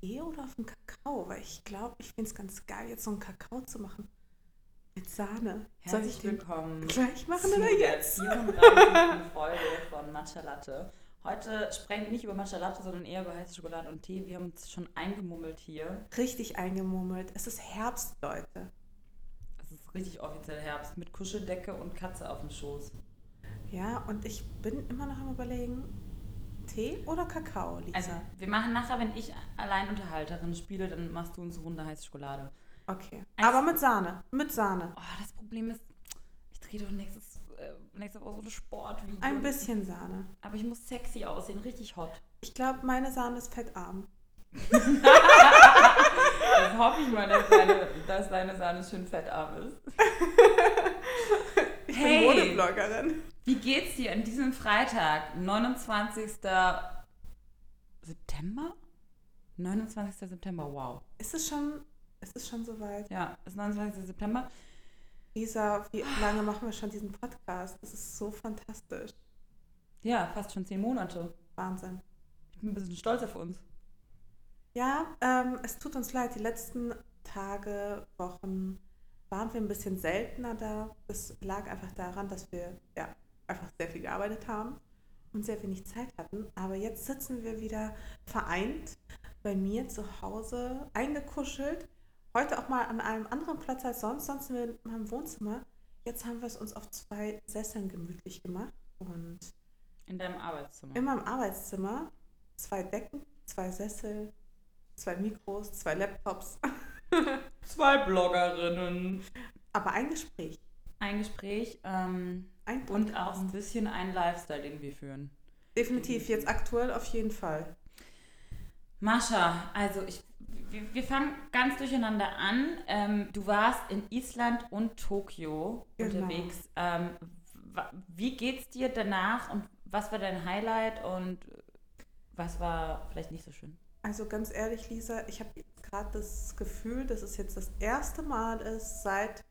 Tee oder auf den Kakao? Weil ich glaube, ich finde es ganz geil, jetzt so einen Kakao zu machen. Mit Sahne. Soll ich Herzlich willkommen gleich machen oder der jetzt? 34. Folge von Matcha Latte. Heute sprechen wir nicht über Matcha Latte, sondern eher über heiße Schokolade und Tee. Wir haben uns schon eingemummelt hier. Richtig eingemummelt. Es ist Herbst, Leute. Es ist richtig offiziell Herbst mit Kuscheldecke und Katze auf dem Schoß. Ja, und ich bin immer noch am überlegen, Tee oder Kakao, Lisa? Also, wir machen nachher, wenn ich Alleinunterhalterin spiele, dann machst du uns eine Runde heiße Schokolade. okay. Eins- Aber mit Sahne. Mit Sahne. Oh, das Problem ist, ich drehe doch nächstes, äh, nächste Woche so ein Sportvideo. Ein bisschen Sahne. Aber ich muss sexy aussehen, richtig hot. Ich glaube, meine Sahne ist fettarm. Das hoffe ich mal, dass deine, dass deine Sahne schön fettarm ist. Ich Hey. bin Modebloggerin. Wie geht's dir an diesem Freitag, 29. September? 29. September, wow. Ist es schon, ist es schon soweit? Ja, ist 29. September. Lisa, wie lange machen wir schon diesen Podcast? Das ist so fantastisch. Ja, fast schon zehn Monate. Wahnsinn. Ich bin ein bisschen stolz auf uns. Ja, ähm, es tut uns leid, die letzten Tage, Wochen waren wir ein bisschen seltener da. Das lag einfach daran, dass wir ja, einfach sehr viel gearbeitet haben und sehr wenig Zeit hatten. Aber jetzt sitzen wir wieder vereint bei mir zu Hause, eingekuschelt. Heute auch mal an einem anderen Platz als sonst. Sonst sind wir in meinem Wohnzimmer. Jetzt haben wir es uns auf zwei Sesseln gemütlich gemacht und In deinem Arbeitszimmer. in meinem Arbeitszimmer zwei Decken, zwei Sessel, zwei Mikros, zwei Laptops, Zwei Bloggerinnen. aber ein Gespräch, Ein Gespräch ähm, ein und auch ein bisschen ein Lifestyle, den wir führen. Definitiv, jetzt aktuell auf jeden Fall. Mascha, also ich, wir, wir fangen ganz durcheinander an. Ähm, du warst in Island und Tokio Genau. unterwegs. Ähm, wie geht's dir danach und was war dein Highlight und was war vielleicht nicht so schön? Also ganz ehrlich, Lisa, ich habe gerade das Gefühl, dass es jetzt das erste Mal ist seit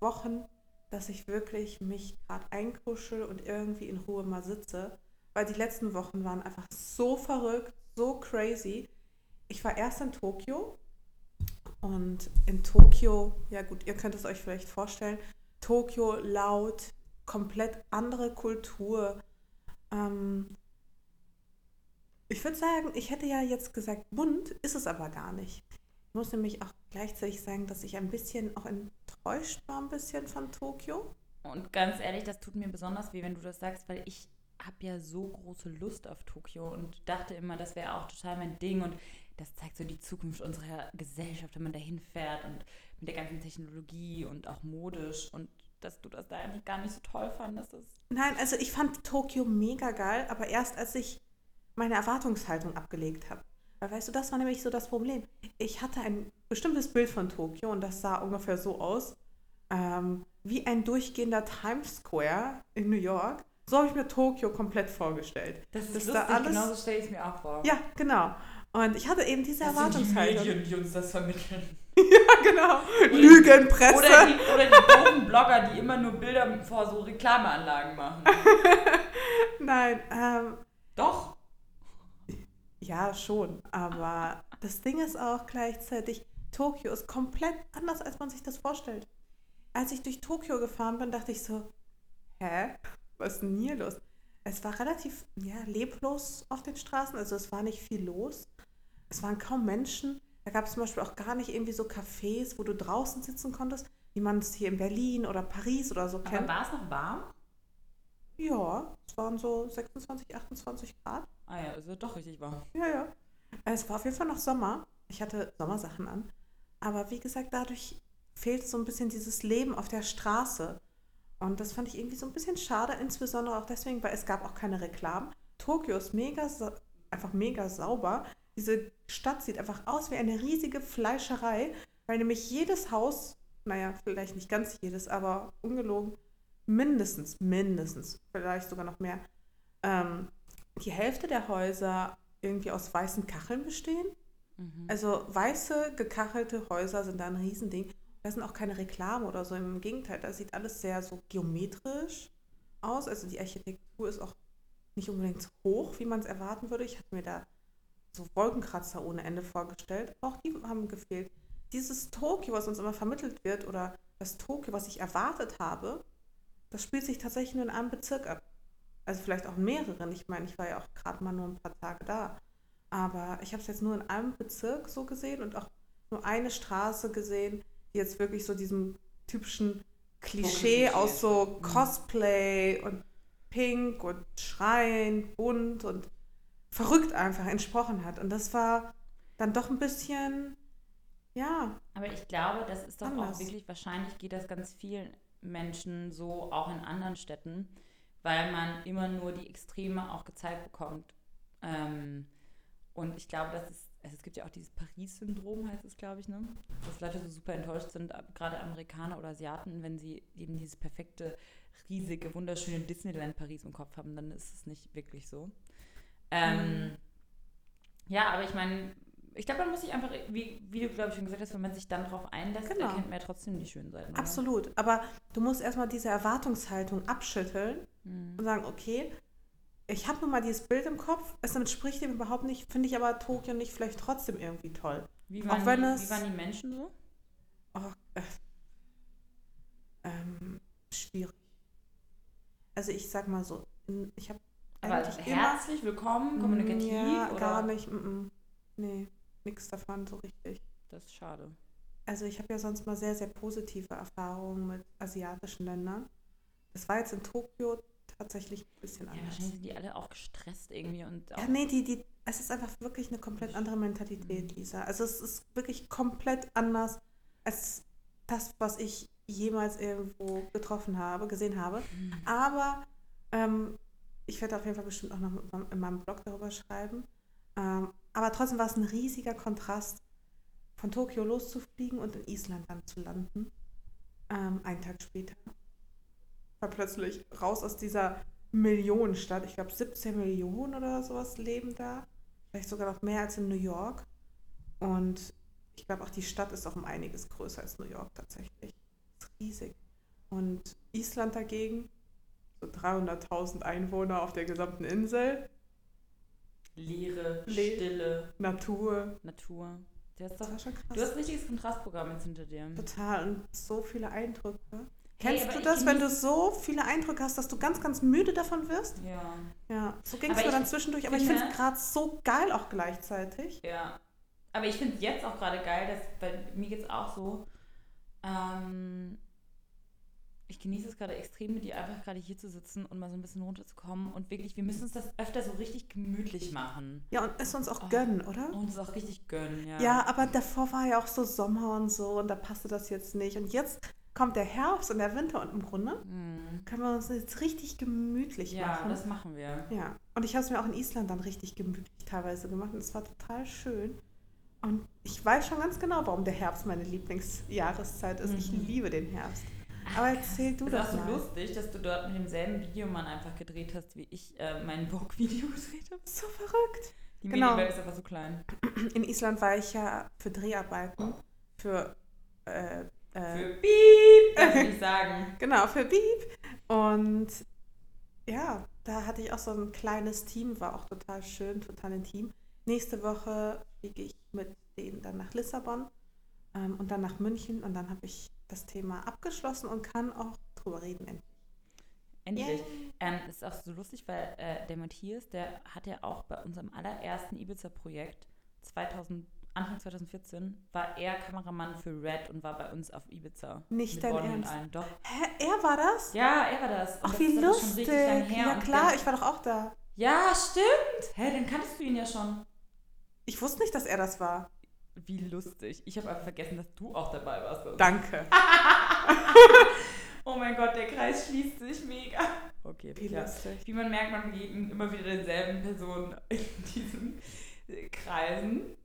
Wochen, dass ich wirklich mich gerade einkuschel und irgendwie in Ruhe mal sitze. Weil die letzten Wochen waren einfach so verrückt, so crazy. Ich war erst in Tokio und in Tokio, ja gut, ihr könnt es euch vielleicht vorstellen, Tokio laut, komplett andere Kultur. Ähm, ich würde sagen, ich hätte ja jetzt gesagt, bunt ist es aber gar nicht. Ich muss nämlich auch gleichzeitig sagen, dass ich ein bisschen auch enttäuscht war, ein bisschen von Tokio. Und ganz ehrlich, das tut mir besonders weh, wenn du das sagst, weil ich habe ja so große Lust auf Tokio und dachte immer, das wäre auch total mein Ding und das zeigt so die Zukunft unserer Gesellschaft, wenn man dahin fährt und mit der ganzen Technologie und auch modisch und dass du das da eigentlich gar nicht so toll fandest. Das Nein, also ich fand Tokio mega geil, aber erst als ich meine Erwartungshaltung abgelegt habe. Weil weißt du, das war nämlich so das Problem. Ich hatte ein bestimmtes Bild von Tokio und das sah ungefähr so aus, ähm, wie ein durchgehender Times Square in New York. So habe ich mir Tokio komplett vorgestellt. Das ist Dass lustig, da alles- genauso stelle ich es mir auch vor. Ja, genau. Und ich hatte eben diese Das sind die Erwartungshaltung. Medien, die uns das vermitteln. Ja, genau. Lügenpresse. Oder die, oder die doofen Blogger, die immer nur Bilder vor so Reklameanlagen machen. Nein, ähm, Doch. Ja, schon. Aber das Ding ist auch gleichzeitig, Tokio ist komplett anders, als man sich das vorstellt. Als ich durch Tokio gefahren bin, dachte ich so, hä? Was ist denn hier los? Es war relativ ja, leblos auf den Straßen, also es war nicht viel los. Es waren kaum Menschen. Da gab es zum Beispiel auch gar nicht irgendwie so Cafés, wo du draußen sitzen konntest, wie man es hier in Berlin oder Paris oder so Aber kennt. war es noch warm? Ja, es waren so 26, 28 Grad. Ah ja, wird doch richtig warm. Ja, ja. Es war auf jeden Fall noch Sommer. Ich hatte Sommersachen an. Aber wie gesagt, dadurch fehlt so ein bisschen dieses Leben auf der Straße. Und das fand ich irgendwie so ein bisschen schade, insbesondere auch deswegen, weil es gab auch keine Reklamen. Tokio ist mega, einfach mega sauber. Diese Stadt sieht einfach aus wie eine riesige Fleischerei, weil nämlich jedes Haus, naja, vielleicht nicht ganz jedes, aber ungelogen, mindestens, mindestens, vielleicht sogar noch mehr, ähm, die Hälfte der Häuser irgendwie aus weißen Kacheln bestehen. Mhm. Also weiße, gekachelte Häuser sind da ein Riesending. Da sind auch keine Reklame oder so. Im Gegenteil, da sieht alles sehr so geometrisch aus. Also die Architektur ist auch nicht unbedingt so hoch, wie man es erwarten würde. Ich hatte mir da so Wolkenkratzer ohne Ende vorgestellt. Auch die haben gefehlt. Dieses Tokio, was uns immer vermittelt wird, oder das Tokio, was ich erwartet habe, das spielt sich tatsächlich nur in einem Bezirk ab. Also vielleicht auch mehreren. Ich meine, ich war ja auch gerade mal nur ein paar Tage da. Aber ich habe es jetzt nur in einem Bezirk so gesehen und auch nur eine Straße gesehen, die jetzt wirklich so diesem typischen Klischee aus so Mhm. Cosplay und Pink und Schreien, bunt und verrückt einfach entsprochen hat. Und das war dann doch ein bisschen, ja, Aber ich glaube, das ist doch Anders. auch wirklich, wahrscheinlich geht das ganz vielen Menschen so, auch in anderen Städten, weil man immer nur die Extreme auch gezeigt bekommt. Ähm, und ich glaube, das ist, also es gibt ja auch dieses Paris-Syndrom, heißt es, glaube ich, ne? Dass Leute so super enttäuscht sind, ab- gerade Amerikaner oder Asiaten, wenn sie eben dieses perfekte, riesige, wunderschöne Disneyland Paris im Kopf haben, dann ist es nicht wirklich so. Ähm, Ja, aber ich meine, ich glaube, man muss sich einfach, wie, wie du, glaube ich, schon gesagt hast, wenn man sich dann darauf einlässt, Genau. erkennt man ja trotzdem die schönen Seiten. oder? absolut. Aber du musst erstmal diese Erwartungshaltung abschütteln Mhm. und sagen, okay, ich habe nun mal dieses Bild im Kopf, es entspricht dem überhaupt nicht, finde ich aber Tokio nicht vielleicht trotzdem irgendwie toll. Wie, Auch waren wenn die, es- wie waren die Menschen so? Oh, äh, ähm, schwierig. Also ich sag mal so, ich habe Aber immer herzlich willkommen, kommunikativ? Ja, oder? gar nicht. Mm -mm. Nee, nichts davon so richtig. Das ist schade. Also ich habe ja sonst mal sehr, sehr positive Erfahrungen mit asiatischen Ländern. Das war jetzt in Tokio tatsächlich ein bisschen Ja, anders. wahrscheinlich sind die alle auch gestresst irgendwie und auch, Ja, nee, die, die, es ist einfach wirklich eine komplett andere Mentalität, Lisa. Also es ist wirklich komplett anders als das, was ich jemals irgendwo getroffen habe, gesehen habe. Mhm. Aber ähm, ich werde auf jeden Fall bestimmt auch noch in meinem Blog darüber schreiben. Ähm, aber trotzdem war es ein riesiger Kontrast, von Tokio loszufliegen und in Island dann zu landen. Ähm, einen Tag später. War plötzlich raus aus dieser Millionenstadt. Ich glaube, 17 Millionen oder sowas leben da. Vielleicht sogar noch mehr als in New York. Und ich glaube auch die Stadt ist auch um einiges größer als New York tatsächlich. Ist riesig. Und Island dagegen, so 300.000 Einwohner auf der gesamten Insel, Leere, Le- Stille, Natur. Natur. Du hast, Das doch, du hast ein richtiges Kontrastprogramm jetzt hinter dir. Total. Und so viele Eindrücke. Hey, Kennst du das, wenn du so viele Eindrücke hast, dass du ganz, ganz müde davon wirst? Ja. Ja, so ging es mir dann zwischendurch, aber ich finde- finde es gerade so geil auch gleichzeitig. Ja. Aber ich finde es jetzt auch gerade geil, dass, weil mir geht es auch so, ähm, ich genieße es gerade extrem, mit dir einfach gerade hier zu sitzen und mal so ein bisschen runterzukommen und wirklich, wir müssen uns das öfter so richtig gemütlich machen Ja, und es uns auch Oh. gönnen, oder? und uns auch richtig gönnen, ja. Ja, aber davor war ja auch so Sommer und so und da passte das jetzt nicht. Und jetzt kommt der Herbst und der Winter und im Grunde Hm. können wir uns jetzt richtig gemütlich Ja, machen. das machen wir. Ja, und ich habe es mir auch in Island dann richtig gemütlich teilweise gemacht und es war total schön. Und ich weiß schon ganz genau, warum der Herbst meine Lieblingsjahreszeit ist. Ich Mhm. liebe den Herbst. Aber erzähl du Das ist das auch so mal. lustig, dass du dort mit demselben Videomann einfach gedreht hast, wie ich äh, mein Vogue-Video gedreht habe. So verrückt. Die Genau. Medienwelt ist aber so klein. In Island war ich ja für Dreharbeiten, für, äh, äh, Für Piep, darf ich sagen. genau, für Beep. Und ja, da hatte ich auch so ein kleines Team, war auch total schön, total intim. Nächste Woche fliege ich mit denen dann nach Lissabon ähm, und dann nach München und dann habe ich das Thema abgeschlossen und kann auch drüber reden. endlich. Endlich. Yay. Ähm, das ist auch so lustig, weil äh, der Matthias, der hat ja auch bei unserem allerersten Ibiza-Projekt 2000, Anfang 2014, war er Kameramann für Red und war bei uns auf Ibiza. Nicht dein Ernst? allen. Doch. Hä, er war das? Ja, er war das. Und Ach, das wie lustig. Ja klar, ich war doch auch da. Ja, stimmt. Hä, dann kanntest du ihn ja schon. Ich wusste nicht, dass er das war. Wie lustig. Ich habe einfach vergessen, dass du auch dabei warst. Danke. Oh mein Gott, der Kreis schließt sich mega. Okay, Wie ja. lustig. Wie man merkt, man begegnet immer wieder denselben Personen in diesen Kreisen.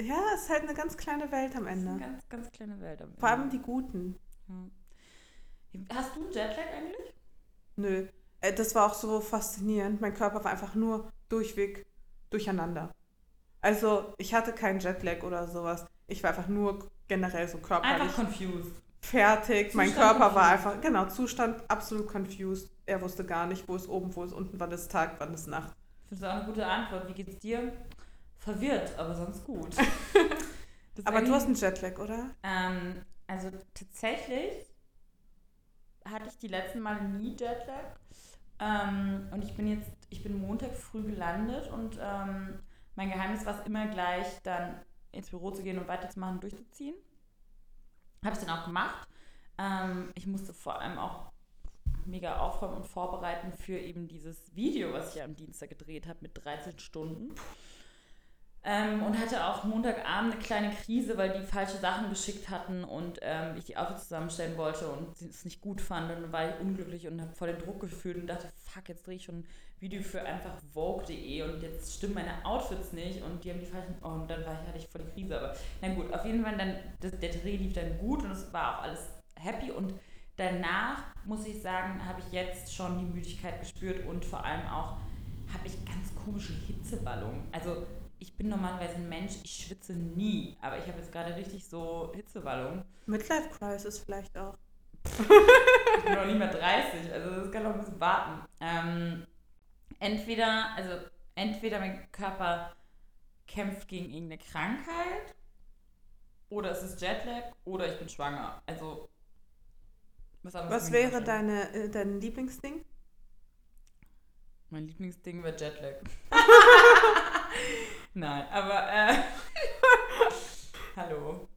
Ja, es ist halt eine ganz kleine Welt am ist eine Ende. ganz, ganz kleine Welt. Am Vor allem Ende. die Guten. Ja. Hast du Jetlag eigentlich? Nö. Äh, Das war auch so faszinierend. Mein Körper war einfach nur durchweg durcheinander. Also, ich hatte keinen Jetlag oder sowas. Ich war einfach nur generell so körperlich Einfach confused. fertig. mein Zustand Körper war confused. einfach, genau, Zustand absolut confused. Er wusste gar nicht, wo ist oben, wo ist unten, wann ist Tag, wann ist Nacht. Ich finde das auch eine gute Antwort. Wie geht's dir? verwirrt, aber sonst gut. aber du hast einen Jetlag, oder? Ähm, also tatsächlich hatte ich die letzten Male nie Jetlag. Ähm, und ich bin jetzt, ich bin Montag früh gelandet und ähm, mein Geheimnis war es immer gleich, dann ins Büro zu gehen und weiterzumachen, durchzuziehen. Habe ich dann auch gemacht. Ähm, ich musste vor allem auch mega aufräumen und vorbereiten für eben dieses Video, was ich am Dienstag gedreht habe mit 13 Stunden. Ähm, und hatte auch Montagabend eine kleine Krise, weil die falsche Sachen geschickt hatten und ähm, ich die Outfits zusammenstellen wollte und es nicht gut fand. Und dann war ich unglücklich und habe voll den Druck gefühlt und dachte, fuck, jetzt drehe ich schon Video für einfach Vogue.de und jetzt stimmen meine Outfits nicht und die haben die falschen. Oh, und dann war ich, hatte ich voll die Krise. Aber na gut, auf jeden Fall, dann, das, der Dreh lief dann gut und es war auch alles happy und danach, muss ich sagen, habe ich jetzt schon die Müdigkeit gespürt und vor allem auch habe ich ganz komische Hitzeballungen. Also ich bin normalerweise ein Mensch, ich schwitze nie, aber ich habe jetzt gerade richtig so Hitzewallung. Midlife Crisis vielleicht auch. ich bin noch nicht mehr 30, also das kann noch ein bisschen warten. Ähm, entweder, also entweder mein Körper kämpft gegen irgendeine Krankheit oder es ist Jetlag oder ich bin schwanger. Also was, was wäre deine, äh, dein Lieblingsding? Mein Lieblingsding wäre Jetlag. Nein, aber äh, hallo.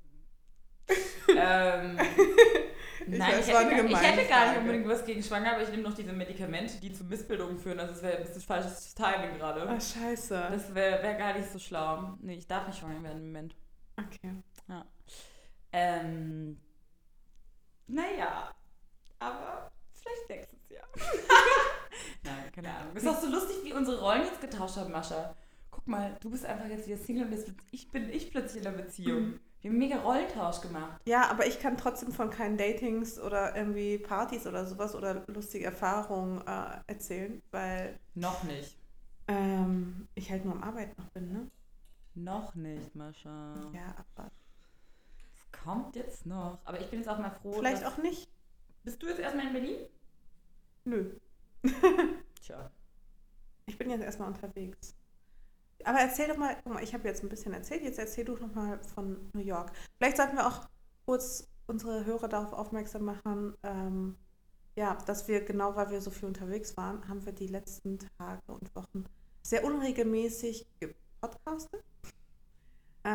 ähm, ich nein, weiß, ich, hätte, ich hätte gar nicht unbedingt was gegen Schwanger, aber ich nehme noch diese Medikamente, die zu Missbildungen führen. Also es wäre ein bisschen falsches Timing gerade. Ah, scheiße. Das wäre wär gar nicht so schlau. Nee, ich darf nicht schwanger werden im Moment. Okay. Ja. Ähm, naja, aber vielleicht nächstes Jahr. Nein, keine Ahnung. Ist auch so lustig, wie unsere Rollen jetzt getauscht haben, Mascha guck mal, du bist einfach jetzt wieder Single und jetzt ich bin ich plötzlich in einer Beziehung. Wir haben mega Rollentausch gemacht. Ja, aber ich kann trotzdem von keinen Datings oder irgendwie Partys oder sowas oder lustige Erfahrungen äh, erzählen, weil. Noch nicht. Ähm, ich halt nur am Arbeiten noch bin, ne? Noch nicht, Mascha. Ja, aber. Es kommt jetzt noch. Aber ich bin jetzt auch mal froh. Vielleicht auch nicht. Bist du jetzt erstmal in Berlin? Nö. Tja. Ich bin jetzt erstmal unterwegs. Aber erzähl doch mal, guck mal, ich habe jetzt ein bisschen erzählt, jetzt erzähl du noch mal von New York. Vielleicht sollten wir auch kurz unsere Hörer darauf aufmerksam machen, ähm, ja, dass wir genau, weil wir so viel unterwegs waren, haben wir die letzten Tage und Wochen sehr unregelmäßig gepodcastet. Äh,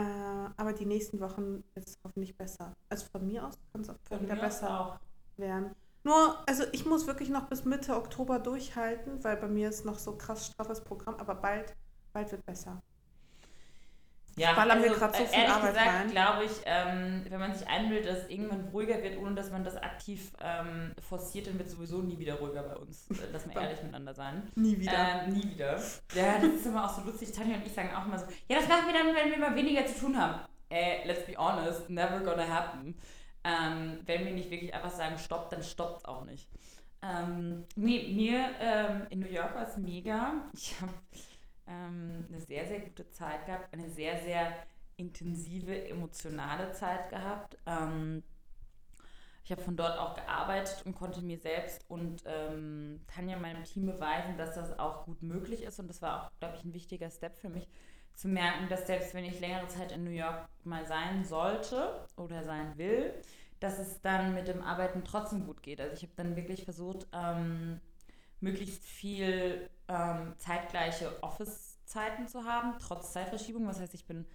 aber die nächsten Wochen es hoffentlich besser. Also von mir aus kann es auch wieder besser auch. werden. Nur, also ich muss wirklich noch bis Mitte Oktober durchhalten, weil bei mir ist noch so krass straffes Programm, aber bald bald wird besser. Ja, ballern also, wir gerade so viel ehrlich Arbeit gesagt, glaube ich, ähm, wenn man sich einbildet, dass es irgendwann ruhiger wird, ohne dass man das aktiv ähm, forciert, dann wird es sowieso nie wieder ruhiger bei uns. Äh, lass mal ehrlich miteinander sein. Nie wieder. Ähm, nie wieder. Ja, das ist immer auch so lustig. Tanja und ich sagen auch immer so, ja, das machen wir dann, wenn wir mal weniger zu tun haben. Äh, let's be honest, never gonna happen. Ähm, wenn wir nicht wirklich einfach sagen, stopp, dann stoppt es auch nicht. Ähm, nee, mir ähm, in New York war es mega. Ich habe ähm, eine sehr, sehr gute Zeit gehabt, eine sehr, sehr intensive, emotionale Zeit gehabt. Ähm, ich habe von dort auch gearbeitet und konnte mir selbst und ähm, Tanja, meinem Team beweisen, dass das auch gut möglich ist. Und das war auch, glaube ich, ein wichtiger Step für mich, zu merken, dass selbst wenn ich längere Zeit in New York mal sein sollte oder sein will, dass es dann mit dem Arbeiten trotzdem gut geht. Also ich habe dann wirklich versucht, ähm, möglichst viel ähm, zeitgleiche Office-Zeiten zu haben, trotz Zeitverschiebung. Das heißt, ich bin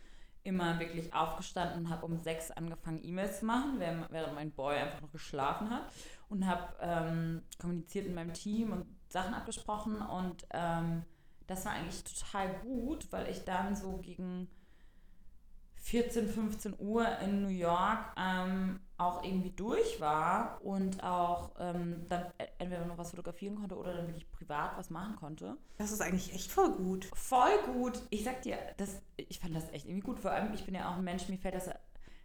immer wirklich aufgestanden und habe um sechs angefangen, E-Mails zu machen, während mein Boy einfach noch geschlafen hat. Und habe ähm, kommuniziert mit meinem Team und Sachen abgesprochen. Und ähm, das war eigentlich total gut, weil ich dann so gegen 14, 15 Uhr in New York ähm, auch irgendwie durch war und auch ähm, dann e-, entweder noch was fotografieren konnte oder dann wirklich privat was machen konnte. Das ist eigentlich echt voll gut. Voll gut. Ich sag dir, das, ich fand das echt irgendwie gut. Vor allem, ich bin ja auch ein Mensch, mir fällt das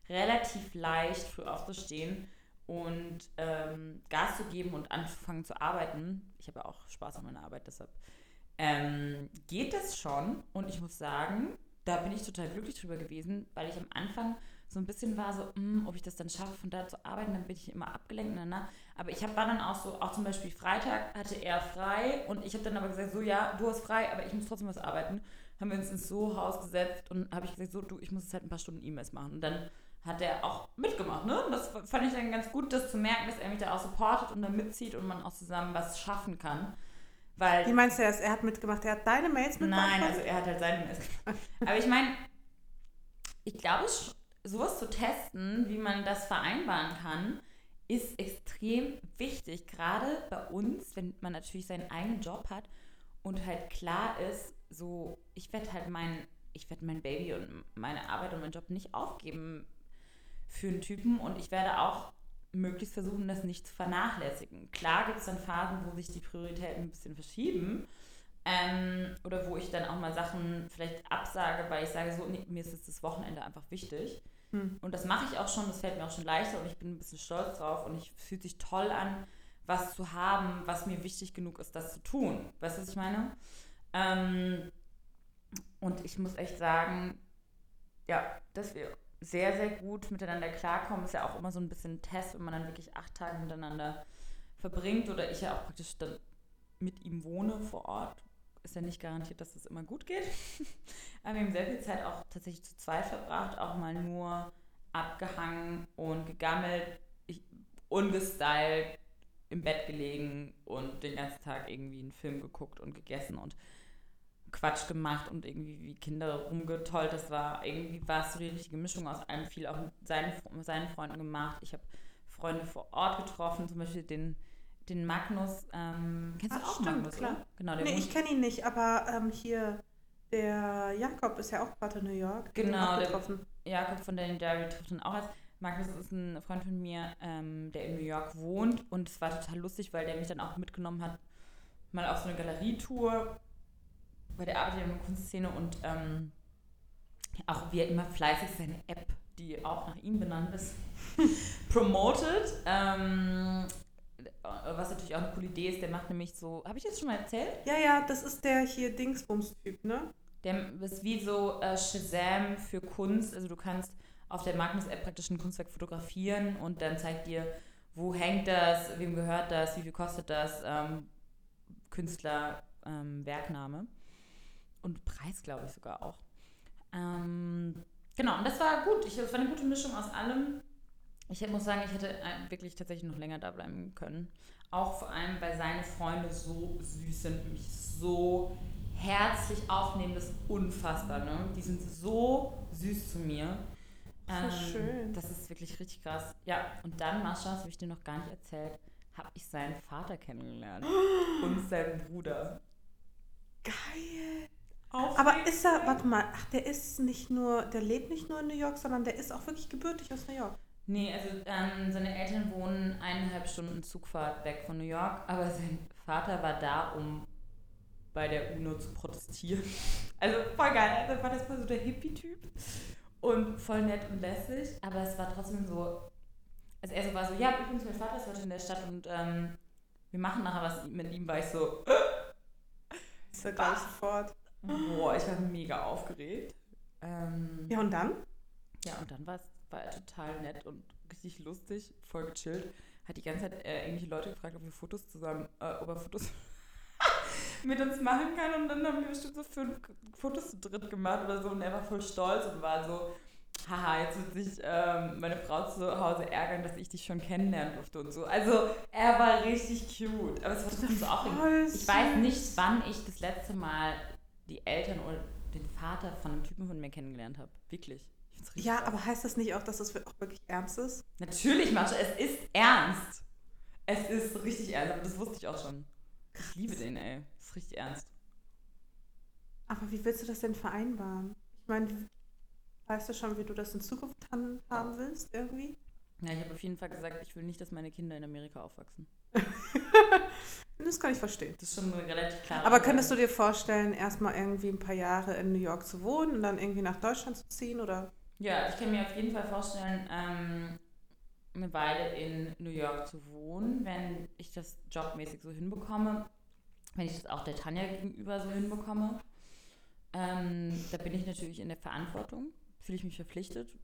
relativ leicht, früh aufzustehen und ähm, Gas zu geben und anfangen zu arbeiten. Ich habe ja auch Spaß an meiner Arbeit, deshalb ähm, geht das schon. Und ich muss sagen, da bin ich total glücklich drüber gewesen, weil ich am Anfang so ein bisschen war so, mh, hm, ob ich das dann schaffe, von da zu arbeiten, dann bin ich immer abgelenkt. Na, na. Aber ich hab, war dann auch so, auch zum Beispiel Freitag hatte er frei und ich habe dann aber gesagt, so ja, du hast frei, aber ich muss trotzdem was arbeiten. haben wir uns ins Soho-Haus gesetzt und habe ich gesagt, so, du, ich muss jetzt halt ein paar Stunden E-Mails machen. Und dann hat er auch mitgemacht, ne? Und das fand ich dann ganz gut, das zu merken, dass er mich da auch supportet und dann mitzieht und man auch zusammen was schaffen kann. Weil, Wie meinst du das? Er hat mitgemacht, er hat deine Mails Nein, mitgemacht? also er hat halt seine Mails gemacht. Aber ich meine, ich glaube, sowas zu testen, wie man das vereinbaren kann, ist extrem wichtig. Gerade bei uns, wenn man natürlich seinen eigenen Job hat und halt klar ist, so, ich werde halt mein, ich werde mein Baby und meine Arbeit und meinen Job nicht aufgeben für einen Typen und ich werde auch möglichst versuchen, das nicht zu vernachlässigen. Klar gibt es dann Phasen, wo sich die Prioritäten ein bisschen verschieben. Ähm, oder wo ich dann auch mal Sachen vielleicht absage, weil ich sage, so, nee, mir ist jetzt das Wochenende einfach wichtig. Hm. Und das mache ich auch schon, das fällt mir auch schon leichter und ich bin ein bisschen stolz drauf und ich fühlt sich toll an, was zu haben, was mir wichtig genug ist, das zu tun. Weißt du, was ich meine? Ähm, und ich muss echt sagen, ja, dass wir sehr, sehr gut miteinander klarkommen, ist ja auch immer so ein bisschen ein Test, wenn man dann wirklich acht Tage miteinander verbringt oder ich ja auch praktisch dann mit ihm wohne vor Ort. Ist ja nicht garantiert, dass das immer gut geht. Aber wir haben sehr viel Zeit auch tatsächlich zu zweit verbracht, auch mal nur abgehangen und gegammelt, ich, ungestylt, im Bett gelegen und den ganzen Tag irgendwie einen Film geguckt und gegessen und Quatsch gemacht und irgendwie wie Kinder rumgetollt. Das war irgendwie war es so die richtige Mischung aus allem viel auch mit seinen, mit seinen Freunden gemacht. Ich habe Freunde vor Ort getroffen, zum Beispiel den, den Magnus. Ähm, kennst du Ach, auch stimmt, Magnus? klar. Oder? Genau, der Nee, ich kenne ihn nicht, aber ähm, hier, der Jakob ist ja auch gerade in New York. Genau, getroffen. Jakob von Danny Diary trifft ihn auch als. Magnus ist ein Freund von mir, ähm, der in New York wohnt und es war total lustig, weil der mich dann auch mitgenommen hat, mal auf so eine Galerietour, weil der arbeitet ja in der Kunstszene und ähm, auch wie er immer fleißig seine App, die auch nach ihm benannt ist, promotet. Ähm, was natürlich auch eine coole Idee ist, der macht nämlich so, habe ich das schon mal erzählt? Ja, ja, das ist der hier Dingsbums-Typ, ne? Der ist wie so äh, Shazam für Kunst. Also du kannst auf der Magnus-App praktisch ein Kunstwerk fotografieren und dann zeigt dir, wo hängt das, wem gehört das, wie viel kostet das, ähm, Künstler, ähm, Werkname und Preis, glaube ich sogar auch. Ähm, genau, und das war gut. Ich, das war eine gute Mischung aus allem. Ich muss sagen, ich hätte äh, wirklich tatsächlich noch länger da bleiben können. Auch vor allem, weil seine Freunde so süß sind, und mich so herzlich aufnehmen, das ist unfassbar, ne? Die sind so süß zu mir. Ähm, schön. Das ist wirklich richtig krass. Ja, und dann, Mascha, das habe ich dir noch gar nicht erzählt, habe ich seinen Vater kennengelernt. und seinen Bruder. Geil. Aber Aufregend, ist er, warte mal, ach, der ist nicht nur, der lebt nicht nur in New York, sondern der ist auch wirklich gebürtig aus New York. Nee, also ähm, seine Eltern wohnen eineinhalb Stunden Zugfahrt weg von New York, aber sein Vater war da, um bei der UNO zu protestieren. Also voll geil. Also war das mal so der Hippie-Typ und voll nett und lässig, aber es war trotzdem so. Also er so war so, ja, übrigens, mein Vater ist heute in der Stadt und ähm, wir machen nachher was mit ihm, war ich so, Ist er gleich sofort. Boah, ich war mega aufgeregt. Ähm, Ja, und dann? Ja, und dann war's, war er total nett und richtig lustig, voll gechillt. Hat die ganze Zeit äh, irgendwelche Leute gefragt, ob wir Fotos zusammen, äh, ob er Fotos mit uns machen kann. Und dann haben wir bestimmt so fünf Fotos zu dritt gemacht oder so. Und er war voll stolz und war so, haha, jetzt wird sich ähm, meine Frau zu Hause ärgern, dass ich dich schon kennenlernen durfte und so. Also er war richtig cute. Aber es war trotzdem so aufregend. Voll Ich weiß nicht, wann ich das letzte Mal die Eltern oder den Vater von einem Typen von mir kennengelernt habe. Wirklich. Ja, aber heißt das nicht auch, dass es auch wirklich ernst ist? Natürlich, Mascha, es ist ernst. Es ist richtig ernst, aber das wusste ich auch schon. Ich liebe den, ey. Das ist richtig ernst. Aber wie willst du das denn vereinbaren? Ich meine, weißt du schon, wie du das in Zukunft handhaben willst, irgendwie? Ja, ich habe auf jeden Fall gesagt, ich will nicht, dass meine Kinder in Amerika aufwachsen. Das kann ich verstehen. Das ist schon eine relativ klare Aber könntest du dir vorstellen, erstmal irgendwie ein paar Jahre in New York zu wohnen und dann irgendwie nach Deutschland zu ziehen? Oder? Ja, ich kann mir auf jeden Fall vorstellen, ähm, eine Weile in New York zu wohnen, wenn ich das jobmäßig so hinbekomme. Wenn ich das auch der Tanja gegenüber so hinbekomme. Ähm, da bin ich natürlich in der Verantwortung, fühle ich mich verpflichtet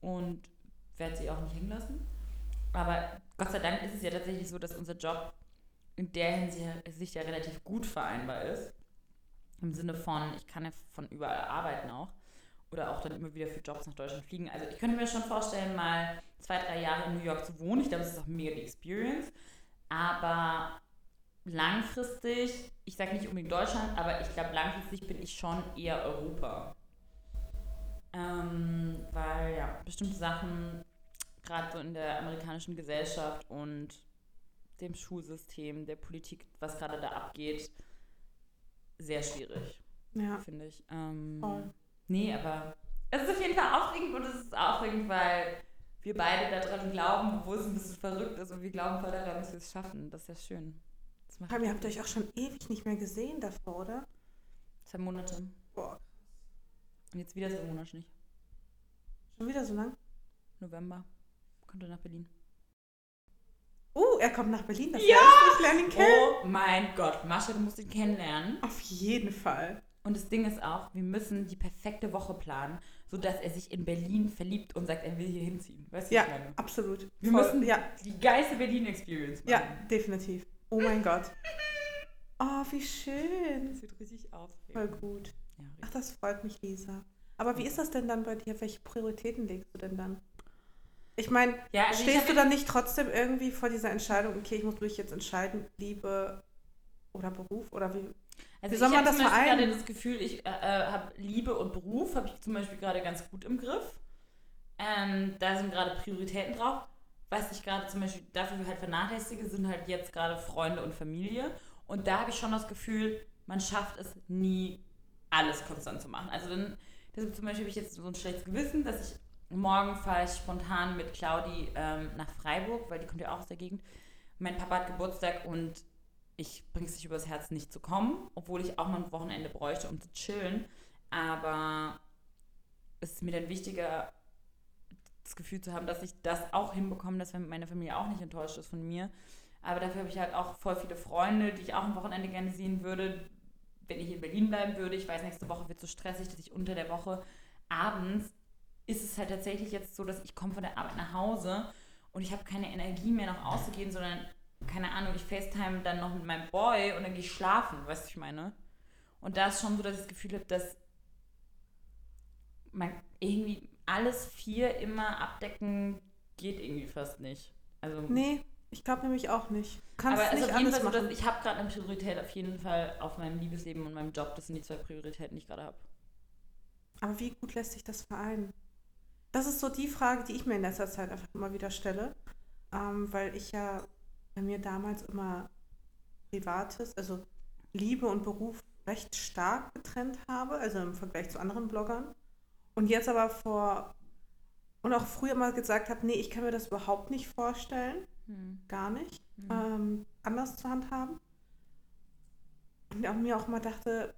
und werde sie auch nicht hängen lassen. Aber Gott sei Dank ist es ja tatsächlich so, dass unser Job in der Hinsicht ja relativ gut vereinbar ist. Im Sinne von, ich kann ja von überall arbeiten auch. Oder auch dann immer wieder für Jobs nach Deutschland fliegen. Also ich könnte mir schon vorstellen, mal zwei, drei Jahre in New York zu wohnen. Ich glaube, das ist auch mega die Experience. Aber langfristig, ich sage nicht unbedingt Deutschland, aber ich glaube, langfristig bin ich schon eher Europa. Ähm, weil ja, bestimmte Sachen, gerade so in der amerikanischen Gesellschaft und dem Schulsystem, der Politik, was gerade da abgeht, sehr schwierig. Ja. Finde ich. Ähm, Voll. Nee, aber es ist auf jeden Fall aufregend und es ist aufregend, weil wir beide daran glauben, obwohl es ein bisschen verrückt ist und wir glauben voll daran, dass wir es schaffen. Das ist ja schön. Aber ihr habt euch auch schon ewig nicht mehr gesehen davor, oder? Zwei Monate. Boah. Und jetzt wieder zwei Monate nicht. Schon wieder so lang? November. Kommt er nach Berlin. Uh, er kommt nach Berlin. Das ja! ich lerne ihn kennen. Oh mein Gott, Mascha, du musst ihn kennenlernen. Auf jeden Fall. Und das Ding ist auch, wir müssen die perfekte Woche planen, sodass er sich in Berlin verliebt und sagt, er will hier hinziehen. Weißt du, ja, absolut. Wir Voll, müssen ja. die geilste Berlin-Experience machen. Ja, definitiv. Oh mein Gott. Oh, wie schön. Das sieht richtig aus. Voll gut. Ja, Ach, das freut mich, Lisa. Aber wie ist das denn dann bei dir? Welche Prioritäten legst du denn dann? Ich meine, ja, also stehst du dann nicht trotzdem irgendwie vor dieser Entscheidung, okay, ich muss mich jetzt entscheiden, Liebe oder Beruf? Oder wie, also wie soll man das vereinen? Ich habe gerade das Gefühl, ich äh, äh habe Liebe und Beruf, habe ich zum Beispiel gerade ganz gut im Griff. Ähm, da sind gerade Prioritäten drauf. Was ich gerade zum Beispiel dafür halt vernachlässige, sind halt jetzt gerade Freunde und Familie. Und da habe ich schon das Gefühl, man schafft es nie, alles konstant zu machen. Also dann, deshalb zum Beispiel habe ich jetzt so ein schlechtes Gewissen, dass ich morgen fahre ich spontan mit Claudi ähm, nach Freiburg, weil die kommt ja auch aus der Gegend. Mein Papa hat Geburtstag und ich bringe es nicht übers Herz, nicht zu kommen, obwohl ich auch mal ein Wochenende bräuchte, um zu chillen. Aber es ist mir dann wichtiger, das Gefühl zu haben, dass ich das auch hinbekomme, dass meine Familie auch nicht enttäuscht ist von mir. Aber dafür habe ich halt auch voll viele Freunde, die ich auch am Wochenende gerne sehen würde, wenn ich in Berlin bleiben würde. Ich weiß, nächste Woche wird es so stressig, dass ich unter der Woche abends ist es halt tatsächlich jetzt so, dass ich komme von der Arbeit nach Hause und ich habe keine Energie mehr noch auszugehen, sondern keine Ahnung, ich FaceTime dann noch mit meinem Boy und dann gehe ich schlafen, weißt du, ich meine? Und da ist schon so, dass ich das Gefühl habe, dass man irgendwie alles vier immer abdecken geht irgendwie fast nicht. Also nee, ich glaube nämlich auch nicht. Kannst aber nicht auf jeden Fall so, dass ich habe gerade eine Priorität auf jeden Fall auf meinem Liebesleben und meinem Job. Das sind die zwei Prioritäten, die ich gerade habe. Aber wie gut lässt sich das vereinen? Das ist so die Frage, die ich mir in letzter Zeit einfach immer wieder stelle, ähm, weil ich ja bei mir damals immer Privates, also Liebe und Beruf recht stark getrennt habe, also im Vergleich zu anderen Bloggern. Und jetzt aber vor und auch früher mal gesagt habe, nee, ich kann mir das überhaupt nicht vorstellen, hm. gar nicht, hm. ähm, anders zu handhaben. Und auch mir auch mal dachte,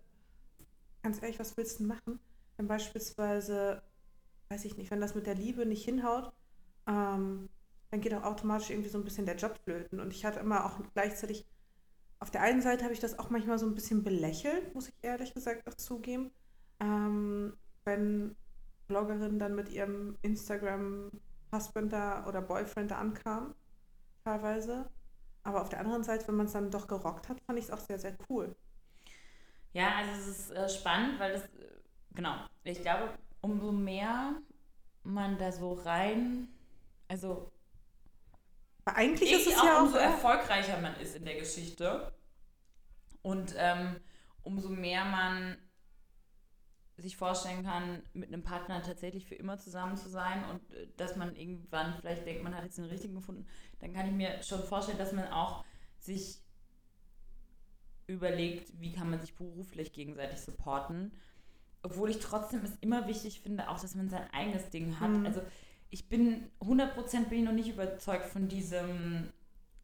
ganz ehrlich, was willst du machen, wenn beispielsweise, weiß ich nicht, wenn das mit der Liebe nicht hinhaut, ähm, dann geht auch automatisch irgendwie so ein bisschen der Job flöten. Und ich hatte immer auch gleichzeitig, auf der einen Seite habe ich das auch manchmal so ein bisschen belächelt, muss ich ehrlich gesagt auch zugeben, ähm, wenn Bloggerinnen dann mit ihrem Instagram-Husband da oder Boyfriend da ankamen, teilweise. Aber auf der anderen Seite, wenn man es dann doch gerockt hat, fand ich es auch sehr, sehr cool. Ja, also es ist äh, spannend, weil das, äh, genau, ich glaube, umso mehr man da so rein, also eigentlich ist es ja auch umso erfolgreicher man ist in der Geschichte und ähm, umso mehr man sich vorstellen kann, mit einem Partner tatsächlich für immer zusammen zu sein und äh, dass man irgendwann vielleicht denkt, man hat jetzt den richtigen gefunden, dann kann ich mir schon vorstellen, dass man auch sich überlegt, wie kann man sich beruflich gegenseitig supporten. Obwohl ich trotzdem es immer wichtig finde, auch dass man sein eigenes Ding hat. Mhm. Also ich bin 100% bin ich noch nicht überzeugt von diesem,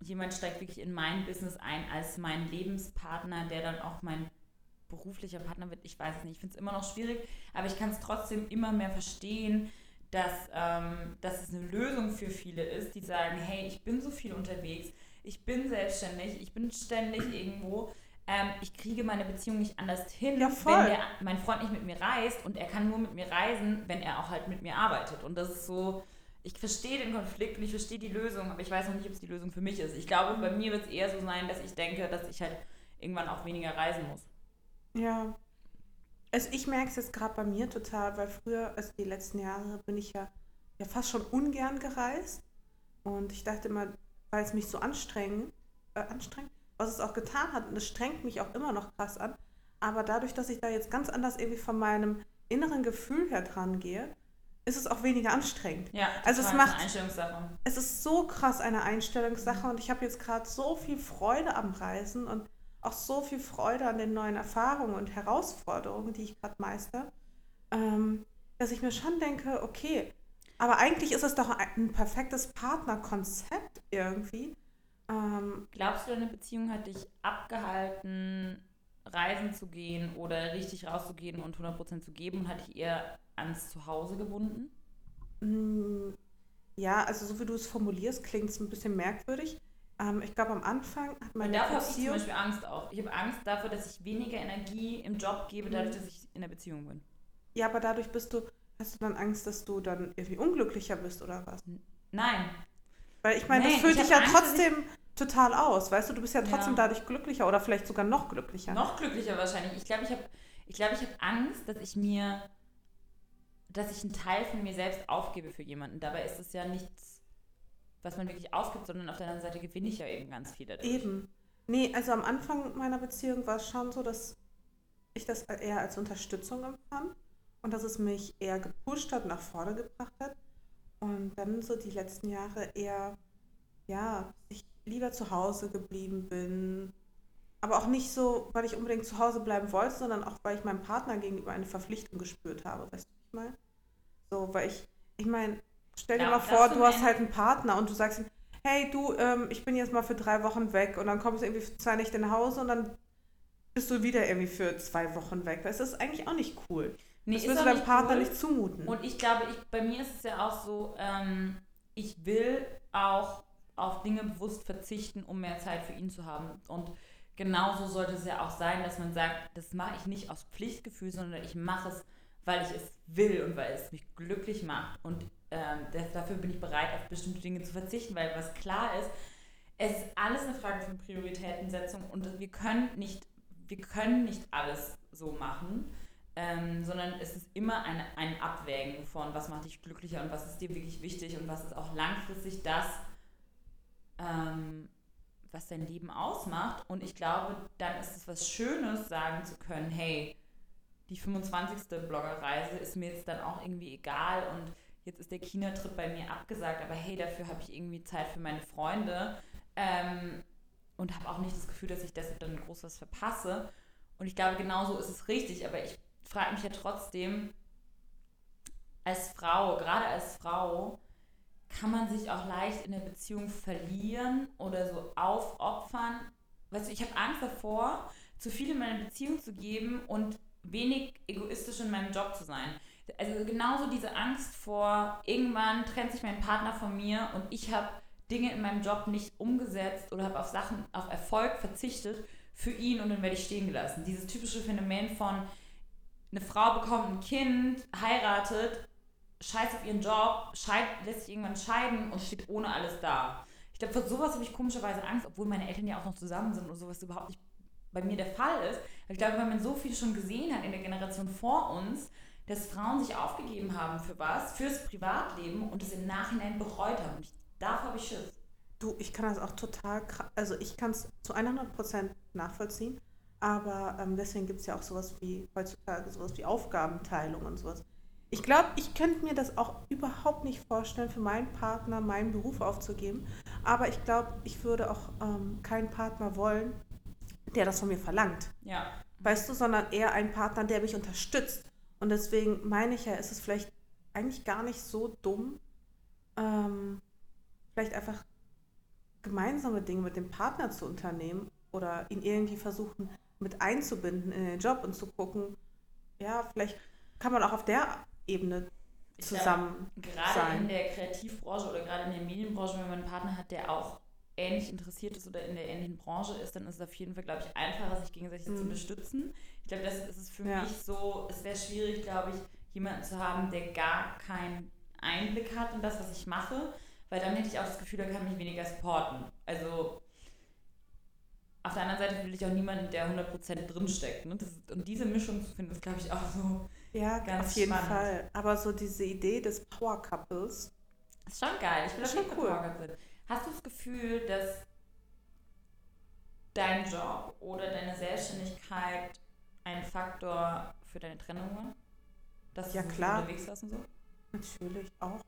jemand steigt wirklich in mein Business ein als mein Lebenspartner, der dann auch mein beruflicher Partner wird. Ich weiß es nicht, ich finde es immer noch schwierig, aber ich kann es trotzdem immer mehr verstehen, dass, ähm, dass es eine Lösung für viele ist, die sagen, hey, ich bin so viel unterwegs, ich bin selbstständig, ich bin ständig irgendwo ähm, ich kriege meine Beziehung nicht anders hin, ja, wenn der, mein Freund nicht mit mir reist und er kann nur mit mir reisen, wenn er auch halt mit mir arbeitet. Und das ist so, ich verstehe den Konflikt und ich verstehe die Lösung, aber ich weiß noch nicht, ob es die Lösung für mich ist. Ich glaube, bei mir wird es eher so sein, dass ich denke, dass ich halt irgendwann auch weniger reisen muss. Ja, Also ich merke es jetzt gerade bei mir total, weil früher, also die letzten Jahre, bin ich ja, ja fast schon ungern gereist. Und ich dachte immer, weil es mich so anstrengend, äh, anstrengt, was es auch getan hat, und es strengt mich auch immer noch krass an. Aber dadurch, dass ich da jetzt ganz anders irgendwie von meinem inneren Gefühl her dran gehe, ist es auch weniger anstrengend. Ja, also es macht, eine Einstellungssache. es ist so krass eine Einstellungssache und ich habe jetzt gerade so viel Freude am Reisen und auch so viel Freude an den neuen Erfahrungen und Herausforderungen, die ich gerade meister, ähm, dass ich mir schon denke, okay, aber eigentlich ist es doch ein perfektes Partnerkonzept irgendwie. Ähm, Glaubst du, deine Beziehung hat dich abgehalten, reisen zu gehen oder richtig rauszugehen und 100% zu geben und hat dich eher ans Zuhause gebunden? mh, ja, also so wie du es formulierst, klingt es ein bisschen merkwürdig. Ähm, ich glaube, am Anfang hat Und meine dafür habe ich zum. Beispiel Angst auch. Ich habe Angst davor, dass ich weniger Energie im Job gebe, dadurch, Mhm. dass ich in der Beziehung bin. Ja, aber dadurch bist du, hast du dann Angst, dass du dann irgendwie unglücklicher bist oder was? Nein. Weil ich meine, das Nein, füllt ich dich ja hab Angst, trotzdem total aus, weißt du? Du bist ja trotzdem Ja. dadurch glücklicher oder vielleicht sogar noch glücklicher. Noch glücklicher wahrscheinlich. Ich glaube, ich habe ich glaube, ich habe Angst, dass ich mir, dass ich einen Teil von mir selbst aufgebe für jemanden. Dabei ist es ja nichts, was man wirklich aufgibt, sondern auf der anderen Seite gewinne ich ja eben ganz viel dadurch. Eben. Nee, also am Anfang meiner Beziehung war es schon so, dass ich das eher als Unterstützung empfand und dass es mich eher gepusht hat, nach vorne gebracht hat. Und dann so die letzten Jahre eher, ja, ich lieber zu Hause geblieben bin. Aber auch nicht so, weil ich unbedingt zu Hause bleiben wollte, sondern auch, weil ich meinem Partner gegenüber eine Verpflichtung gespürt habe. Weißt du, ich meine? So, weil ich, ich meine, stell dir Ja, mal vor, du hast halt einen Partner und du sagst ihm, hey du, ähm, ich bin jetzt mal für drei Wochen weg und dann kommst du irgendwie für zwei Nächte nach Hause und dann bist du wieder irgendwie für zwei Wochen weg. Das ist eigentlich auch nicht cool. Nee, das du deinem Partner cool. nicht zumuten. Und ich glaube, ich, bei mir ist es ja auch so, ähm, ich will auch auf Dinge bewusst verzichten, um mehr Zeit für ihn zu haben. Und genauso sollte es ja auch sein, dass man sagt, das mache ich nicht aus Pflichtgefühl, sondern ich mache es, weil ich es will und weil es mich glücklich macht. Und ähm, das, dafür bin ich bereit, auf bestimmte Dinge zu verzichten, weil was klar ist, es ist alles eine Frage von Prioritätensetzung und wir können nicht, wir können nicht alles so machen ähm, sondern es ist immer eine, ein Abwägen von, was macht dich glücklicher und was ist dir wirklich wichtig und was ist auch langfristig das, ähm, was dein Leben ausmacht. Und ich glaube, dann ist es was Schönes, sagen zu können, hey, die 25. Bloggerreise ist mir jetzt dann auch irgendwie egal und jetzt ist der China-Trip bei mir abgesagt, aber hey, dafür habe ich irgendwie Zeit für meine Freunde ähm, und habe auch nicht das Gefühl, dass ich deshalb dann groß was verpasse. Und ich glaube, genauso ist es richtig, aber ich frage mich ja trotzdem, als Frau, gerade als Frau, kann man sich auch leicht in der Beziehung verlieren oder so aufopfern. Weißt du, ich habe Angst davor, zu viel in meine Beziehung zu geben und wenig egoistisch in meinem Job zu sein. Also genauso diese Angst vor, irgendwann trennt sich mein Partner von mir und ich habe Dinge in meinem Job nicht umgesetzt oder habe auf Sachen, auf Erfolg verzichtet für ihn und dann werde ich stehen gelassen. Dieses typische Phänomen von, eine Frau bekommt ein Kind, heiratet, scheißt auf ihren Job, scheid, lässt sich irgendwann scheiden und steht ohne alles da. Ich glaube, vor sowas habe ich komischerweise Angst, obwohl meine Eltern ja auch noch zusammen sind und sowas überhaupt nicht bei mir der Fall ist. Ich glaube, weil man so viel schon gesehen hat in der Generation vor uns, dass Frauen sich aufgegeben haben für was, fürs Privatleben und es im Nachhinein bereut haben. Ich, davor habe ich Schiss. Du, ich kann das auch total, also ich kann es zu 100% nachvollziehen, aber ähm, deswegen gibt es ja auch sowas wie, heutzutage sowas wie Aufgabenteilung und sowas. Ich glaube, ich könnte mir das auch überhaupt nicht vorstellen, für meinen Partner meinen Beruf aufzugeben, aber ich glaube, ich würde auch ähm, keinen Partner wollen, der das von mir verlangt, Ja. weißt du, sondern eher einen Partner, der mich unterstützt. Und deswegen meine ich ja, ist es vielleicht eigentlich gar nicht so dumm, ähm, vielleicht einfach gemeinsame Dinge mit dem Partner zu unternehmen oder ihn irgendwie versuchen mit einzubinden in den Job und zu gucken, ja, vielleicht kann man auch auf der Ebene Ich glaube, zusammen Gerade sein. in der Kreativbranche oder gerade in der Medienbranche, wenn man einen Partner hat, der auch ähnlich interessiert ist oder in der ähnlichen Branche ist, dann ist es auf jeden Fall, glaube ich, einfacher, sich gegenseitig zu Mhm. unterstützen. Ich glaube, das ist es für Ja. mich so, es wäre schwierig, glaube ich, jemanden zu haben, der gar keinen Einblick hat in das, was ich mache, weil dann hätte ich auch das Gefühl, er kann mich weniger supporten. Also auf der anderen Seite will ich auch niemanden, der 100% drinsteckt. Ne? Das, und diese Mischung zu finden, ist, glaube ich, auch so ja, ganz auf jeden spannend. Fall. Aber so diese Idee des Power Couples. Ist schon geil. Ich bin schon cool. Power Couple. Hast du das Gefühl, dass dein Job oder deine Selbstständigkeit ein Faktor für deine Trennung war? Dass ja, du klar. unterwegs warst und so? Natürlich auch.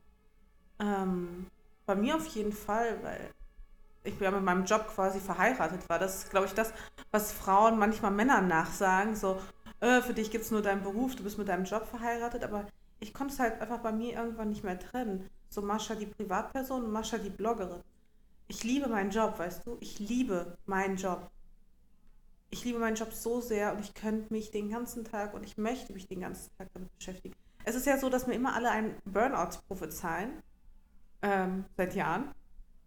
Ähm, bei mir auf jeden Fall, weil ich ja mit meinem Job quasi verheiratet war. Das ist, glaube ich, das, was Frauen manchmal Männern nachsagen. So, äh, für dich gibt es nur deinen Beruf, du bist mit deinem Job verheiratet. Aber ich konnte es halt einfach bei mir irgendwann nicht mehr trennen. So Mascha die Privatperson und Mascha die Bloggerin. Ich liebe meinen Job, weißt du? Ich liebe meinen Job. Ich liebe meinen Job so sehr und ich könnte mich den ganzen Tag und ich möchte mich den ganzen Tag damit beschäftigen. Es ist ja so, dass mir immer alle einen Burnout prophezeien. Ähm, seit Jahren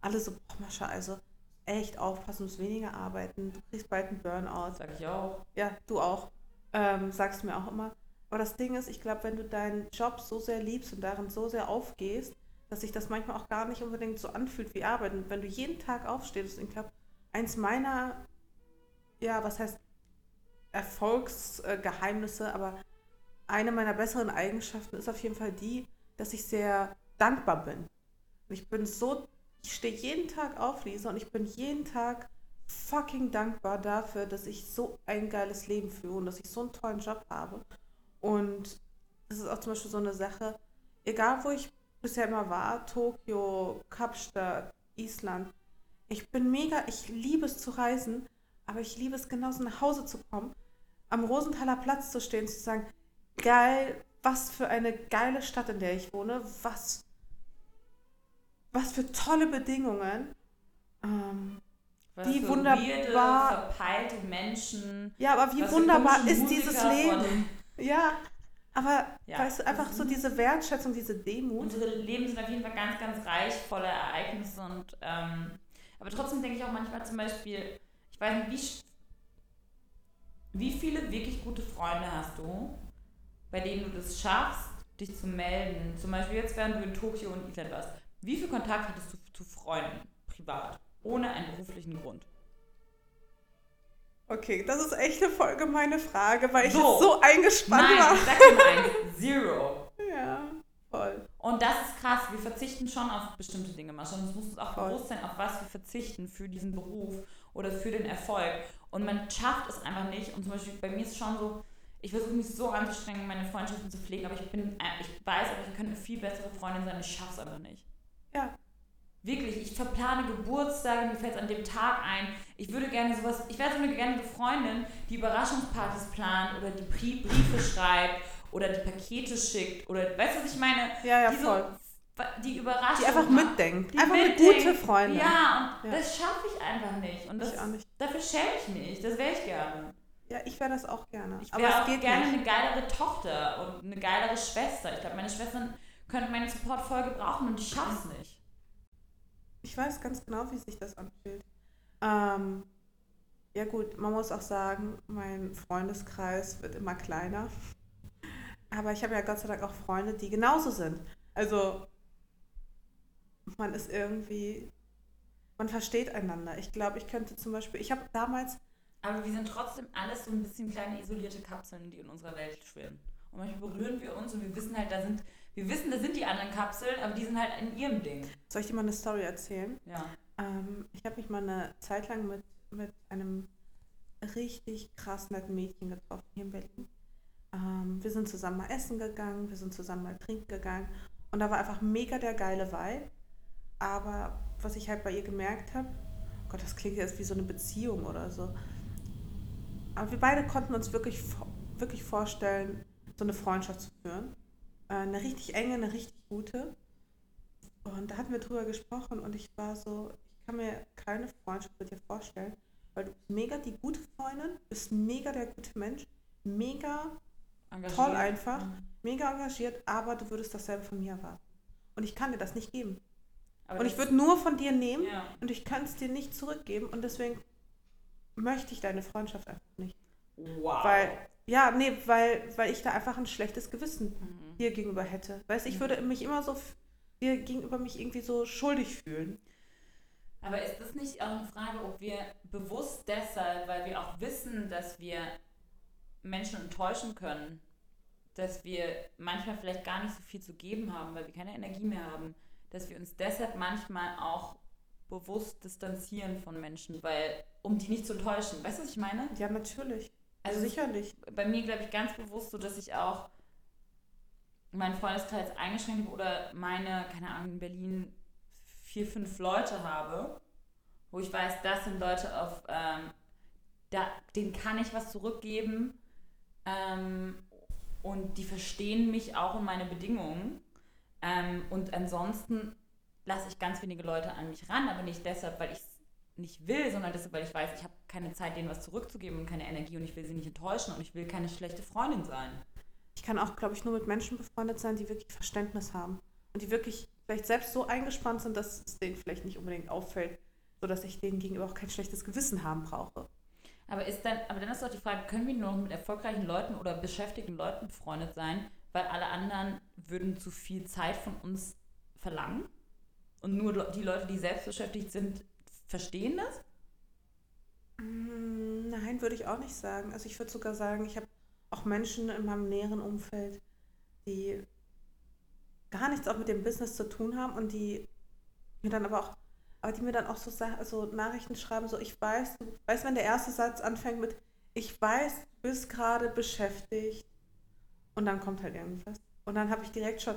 alle so, boah, Mascha, also echt aufpassen, du musst weniger arbeiten, du kriegst bald einen Burnout. Sag ich auch. Ja, du auch. Ähm, sagst du mir auch immer. Aber das Ding ist, ich glaube, wenn du deinen Job so sehr liebst und darin so sehr aufgehst, dass sich das manchmal auch gar nicht unbedingt so anfühlt wie Arbeit. Und wenn du jeden Tag aufstehst, ich glaube, eins meiner, ja, was heißt Erfolgsgeheimnisse, aber eine meiner besseren Eigenschaften ist auf jeden Fall die, dass ich sehr dankbar bin. Und ich bin so ich stehe jeden Tag auf, Lisa, und ich bin jeden Tag fucking dankbar dafür, dass ich so ein geiles Leben führe und dass ich so einen tollen Job habe. Und das ist auch zum Beispiel so eine Sache, egal wo ich bisher immer war, Tokio, Kapstadt, Island, ich bin mega, ich liebe es zu reisen, aber ich liebe es genauso nach Hause zu kommen, am Rosenthaler Platz zu stehen, zu sagen, geil, was für eine geile Stadt, in der ich wohne, was was für tolle Bedingungen. Ähm, was wie wunderbar. Weirde, verpeilte Menschen. Ja, aber wie wunderbar ist Musiker dieses Leben? Ja, aber ja, weißt du, einfach so diese Wertschätzung, diese Demut. Unsere Leben sind auf jeden Fall ganz, ganz reich, voller Ereignisse und ähm, aber trotzdem denke ich auch manchmal zum Beispiel, ich weiß nicht, wie, wie viele wirklich gute Freunde hast du, bei denen du das schaffst, dich zu melden? Zum Beispiel jetzt, während du in Tokio und Island warst. Wie viel Kontakt hattest du zu Freunden, privat, ohne einen beruflichen Grund? Okay, das ist echt eine voll gemeine Frage, weil ich so, so eingespannt Nein, war. Nein, sag dir mal eins. Zero. Ja, voll. Und das ist krass. Wir verzichten schon auf bestimmte Dinge, Mascha. Und es muss uns auch voll. bewusst sein, auf was wir verzichten für diesen Beruf oder für den Erfolg. Und man schafft es einfach nicht. Und zum Beispiel bei mir ist es schon so, ich versuche mich so anzustrengen, meine Freundschaften zu pflegen, aber ich bin, äh, ich weiß, aber ich könnte eine viel bessere Freundin sein. Ich schaffe es einfach nicht. Ja. Wirklich, ich verplane Geburtstage, mir fällt es an dem Tag ein. Ich würde gerne sowas, ich wäre so eine gerne Freundin, die Überraschungspartys plant oder die Briefe schreibt oder die Pakete schickt oder, weißt du, was ich meine? Ja, ja, die voll. So, die Überraschung. Die einfach mitdenkt. Die einfach mitdenkt. eine gute Freundin. Ja, und ja. das schaffe ich einfach nicht. Und das, ich auch nicht. dafür schäme ich mich. Das wäre ich gerne. Ja, ich wäre das auch gerne. Ich wäre auch gerne nicht. eine geilere Tochter und eine geilere Schwester. Ich glaube, meine Schwestern könnte meinen Support voll gebrauchen und ich schaff's nicht. Ich weiß ganz genau, wie sich das anfühlt. Ähm, ja gut, man muss auch sagen, mein Freundeskreis wird immer kleiner. Aber ich habe ja Gott sei Dank auch Freunde, die genauso sind. Also man ist irgendwie, man versteht einander. Ich glaube, ich könnte zum Beispiel, ich habe damals... Aber wir sind trotzdem alles so ein bisschen kleine isolierte Kapseln, die in unserer Welt schwimmen. Und manchmal berühren wir uns und wir wissen halt, da sind wir wissen, da sind die anderen Kapseln, aber die sind halt in ihrem Ding. Soll ich dir mal eine Story erzählen? Ja. Ähm, ich habe mich mal eine Zeit lang mit, mit einem richtig krass netten Mädchen getroffen hier in Berlin. Ähm, wir sind zusammen mal essen gegangen, wir sind zusammen mal trinken gegangen und da war einfach mega der geile Vibe. Aber was ich halt bei ihr gemerkt habe, Gott, das klingt jetzt wie so eine Beziehung oder so. Aber wir beide konnten uns wirklich, wirklich vorstellen, so eine Freundschaft zu führen. Äh, eine richtig enge, eine richtig gute. Und da hatten wir drüber gesprochen und ich war so, ich kann mir keine Freundschaft mit dir vorstellen, weil du bist mega die gute Freundin, bist mega der gute Mensch, mega engagiert. toll einfach, mhm. mega engagiert, aber du würdest dasselbe von mir erwarten. Und ich kann dir das nicht geben. Aber und ich würde nur von dir nehmen ja. und ich kann es dir nicht zurückgeben und deswegen möchte ich deine Freundschaft einfach nicht. Wow. Weil, ja, nee, weil, weil ich da einfach ein schlechtes Gewissen mhm dir gegenüber hätte. Weißt ich mhm. würde mich immer so dir gegenüber mich irgendwie so schuldig fühlen. Aber ist das nicht auch eine Frage, ob wir bewusst deshalb, weil wir auch wissen, dass wir Menschen enttäuschen können, dass wir manchmal vielleicht gar nicht so viel zu geben haben, weil wir keine Energie mehr haben, dass wir uns deshalb manchmal auch bewusst distanzieren von Menschen, weil um die nicht zu enttäuschen. Weißt du, was ich meine? Ja, natürlich. Also sicherlich. Bei mir glaube ich ganz bewusst so, dass ich auch meinen Freundeskreis eingeschränkt habe oder meine, keine Ahnung, in Berlin vier, fünf Leute habe, wo ich weiß, das sind Leute auf, ähm, da, denen kann ich was zurückgeben ähm, und die verstehen mich auch und meine Bedingungen. Ähm, und ansonsten lasse ich ganz wenige Leute an mich ran, aber nicht deshalb, weil ich es nicht will, sondern deshalb, weil ich weiß, ich habe keine Zeit, denen was zurückzugeben und keine Energie und ich will sie nicht enttäuschen und ich will keine schlechte Freundin sein. Ich kann auch, glaube ich, nur mit Menschen befreundet sein, die wirklich Verständnis haben und die wirklich vielleicht selbst so eingespannt sind, dass es denen vielleicht nicht unbedingt auffällt, sodass ich denen gegenüber auch kein schlechtes Gewissen haben brauche. Aber ist dann, aber dann ist doch die Frage, können wir nur noch mit erfolgreichen Leuten oder beschäftigten Leuten befreundet sein, weil alle anderen würden zu viel Zeit von uns verlangen? Und nur die Leute, die selbst beschäftigt sind, verstehen das? Mm, nein, würde ich auch nicht sagen. Also ich würde sogar sagen, ich habe auch Menschen in meinem näheren Umfeld, die gar nichts auch mit dem Business zu tun haben und die mir dann aber auch aber die mir dann auch so, so Nachrichten schreiben, so ich weiß, du weißt, wenn der erste Satz anfängt mit ich weiß, du bist gerade beschäftigt und dann kommt halt irgendwas. Und dann habe ich direkt schon,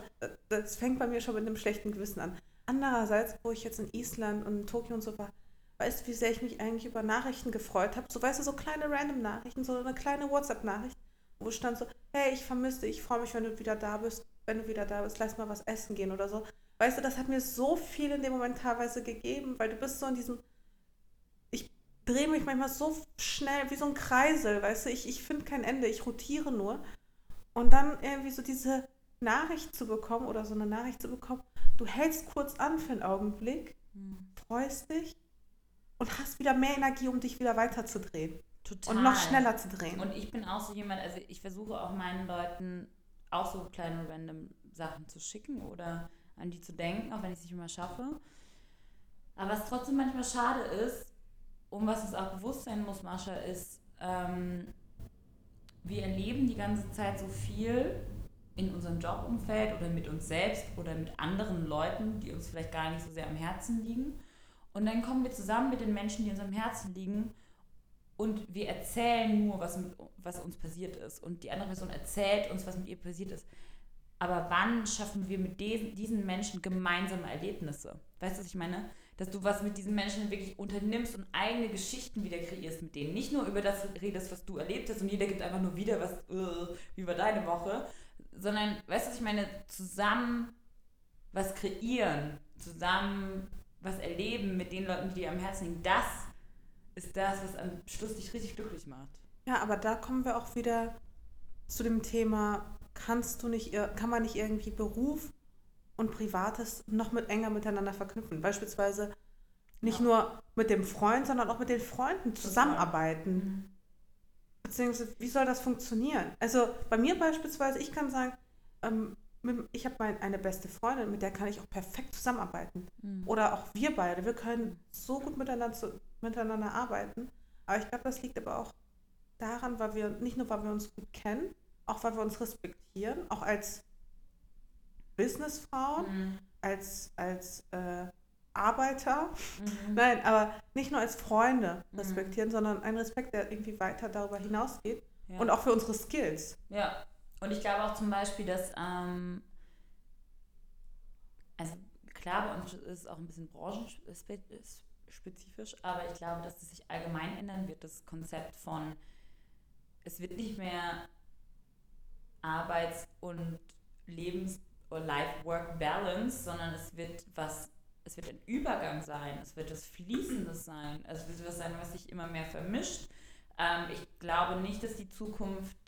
das fängt bei mir schon mit einem schlechten Gewissen an. Andererseits, wo ich jetzt in Island und in Tokio und so war, weißt du, wie sehr ich mich eigentlich über Nachrichten gefreut habe? So, weißt du, so kleine Random-Nachrichten, so eine kleine WhatsApp-Nachricht, wo stand so, hey, ich vermisse dich, ich freue mich, wenn du wieder da bist, wenn du wieder da bist, lass mal was essen gehen oder so. Weißt du, das hat mir so viel in dem Moment teilweise gegeben, weil du bist so in diesem. Ich drehe mich manchmal so schnell wie so ein Kreisel, weißt du, ich, ich finde kein Ende, ich rotiere nur. Und dann irgendwie so diese Nachricht zu bekommen oder so eine Nachricht zu bekommen, du hältst kurz an für einen Augenblick, mhm. freust dich und hast wieder mehr Energie, um dich wieder weiterzudrehen. Total. Und noch schneller zu drehen. Und ich bin auch so jemand, also ich versuche auch meinen Leuten auch so kleine random Sachen zu schicken oder an die zu denken, auch wenn ich es nicht immer schaffe. Aber was trotzdem manchmal schade ist, um was es auch bewusst sein muss, Mascha, ist, ähm, wir erleben die ganze Zeit so viel in unserem Jobumfeld oder mit uns selbst oder mit anderen Leuten, die uns vielleicht gar nicht so sehr am Herzen liegen. Und dann kommen wir zusammen mit den Menschen, die uns am Herzen liegen und wir erzählen nur, was, mit, was uns passiert ist. Und die andere Person erzählt uns, was mit ihr passiert ist. Aber wann schaffen wir mit diesen, diesen Menschen gemeinsame Erlebnisse? Weißt du, was ich meine? Dass du was mit diesen Menschen wirklich unternimmst und eigene Geschichten wieder kreierst mit denen. Nicht nur über das redest, was du erlebt hast und jeder gibt einfach nur wieder was, uh, wie war deine Woche, sondern, weißt du, was ich meine? Zusammen was kreieren, zusammen was erleben mit den Leuten, die dir am Herzen liegen. Das ist das, was am Schluss dich richtig glücklich macht. Ja, aber da kommen wir auch wieder zu dem Thema kannst du nicht, kann man nicht irgendwie Beruf und Privates noch mit enger miteinander verknüpfen? Beispielsweise nicht ja. nur mit dem Freund, sondern auch mit den Freunden zusammenarbeiten. Mhm. Beziehungsweise, wie soll das funktionieren? Also bei mir beispielsweise, ich kann sagen, ähm, ich habe eine beste Freundin, mit der kann ich auch perfekt zusammenarbeiten. Mhm. Oder auch wir beide, wir können so gut miteinander, zu, miteinander arbeiten. Aber ich glaube, das liegt aber auch daran, weil wir, nicht nur weil wir uns gut kennen, auch weil wir uns respektieren, auch als Businessfrauen, mhm. als, als äh, Arbeiter. Mhm. Nein, aber nicht nur als Freunde mhm. respektieren, sondern ein Respekt, der irgendwie weiter darüber hinausgeht. Ja. Und auch für unsere Skills. Ja, und ich glaube auch zum Beispiel, dass, ähm, also klar, bei uns ist es auch ein bisschen branchenspezifisch, aber ich glaube, dass es sich allgemein ändern wird, das Konzept von, es wird nicht mehr Arbeits- und Lebens- oder Life-Work-Balance, sondern es wird was, es wird ein Übergang sein, es wird was Fließendes sein, es wird was sein, was sich immer mehr vermischt. Ähm, ich glaube nicht, dass die Zukunft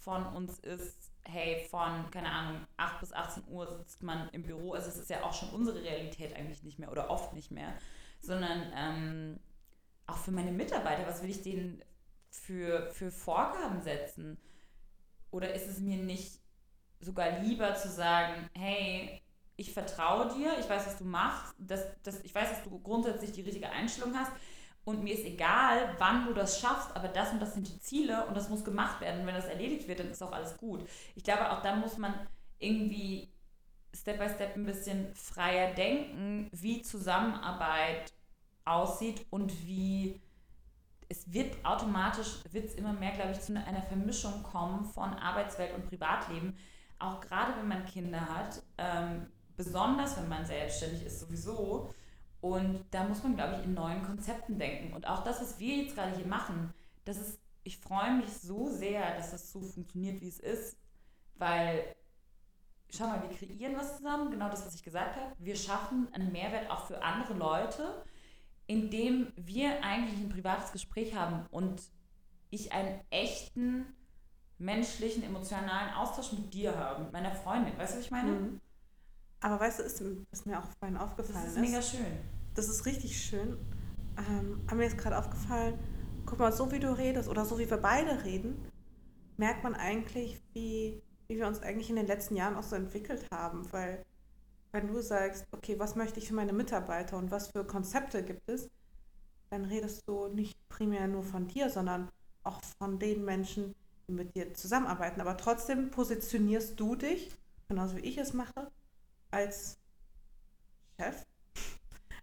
von uns ist, hey, von, keine Ahnung, 8 bis 18 Uhr sitzt man im Büro. Also es ist ja auch schon unsere Realität eigentlich nicht mehr oder oft nicht mehr, sondern ähm, auch für meine Mitarbeiter, was will ich denen für, für Vorgaben setzen? Oder ist es mir nicht sogar lieber zu sagen, hey, ich vertraue dir, ich weiß, was du machst, dass, dass, ich weiß, dass du grundsätzlich die richtige Einstellung hast und mir ist egal, wann du das schaffst, aber das und das sind die Ziele und das muss gemacht werden. Und wenn das erledigt wird, dann ist auch alles gut. Ich glaube, auch dann muss man irgendwie Step by Step ein bisschen freier denken, wie Zusammenarbeit aussieht und wie es wird automatisch, wird es immer mehr, glaube ich, zu einer Vermischung kommen von Arbeitswelt und Privatleben. Auch gerade wenn man Kinder hat, ähm, besonders wenn man selbstständig ist sowieso. Und da muss man, glaube ich, in neuen Konzepten denken. Und auch das, was wir jetzt gerade hier machen, das ist, ich freue mich so sehr, dass das so funktioniert, wie es ist, weil schau mal, wir kreieren was zusammen, genau das, was ich gesagt habe. Wir schaffen einen Mehrwert auch für andere Leute, indem wir eigentlich ein privates Gespräch haben und ich einen echten menschlichen, emotionalen Austausch mit dir habe, mit meiner Freundin. Weißt du, was ich meine? Mhm. Aber weißt du, ist, ist mir auch vorhin aufgefallen Das ist mega schön. Das ist richtig schön. Ähm, aber mir ist gerade aufgefallen, guck mal, so wie du redest oder so wie wir beide reden, merkt man eigentlich, wie wie wir uns eigentlich in den letzten Jahren auch so entwickelt haben, weil wenn du sagst, okay, was möchte ich für meine Mitarbeiter und was für Konzepte gibt es, dann redest du nicht primär nur von dir, sondern auch von den Menschen, die mit dir zusammenarbeiten. Aber trotzdem positionierst du dich, genauso wie ich es mache, als Chef.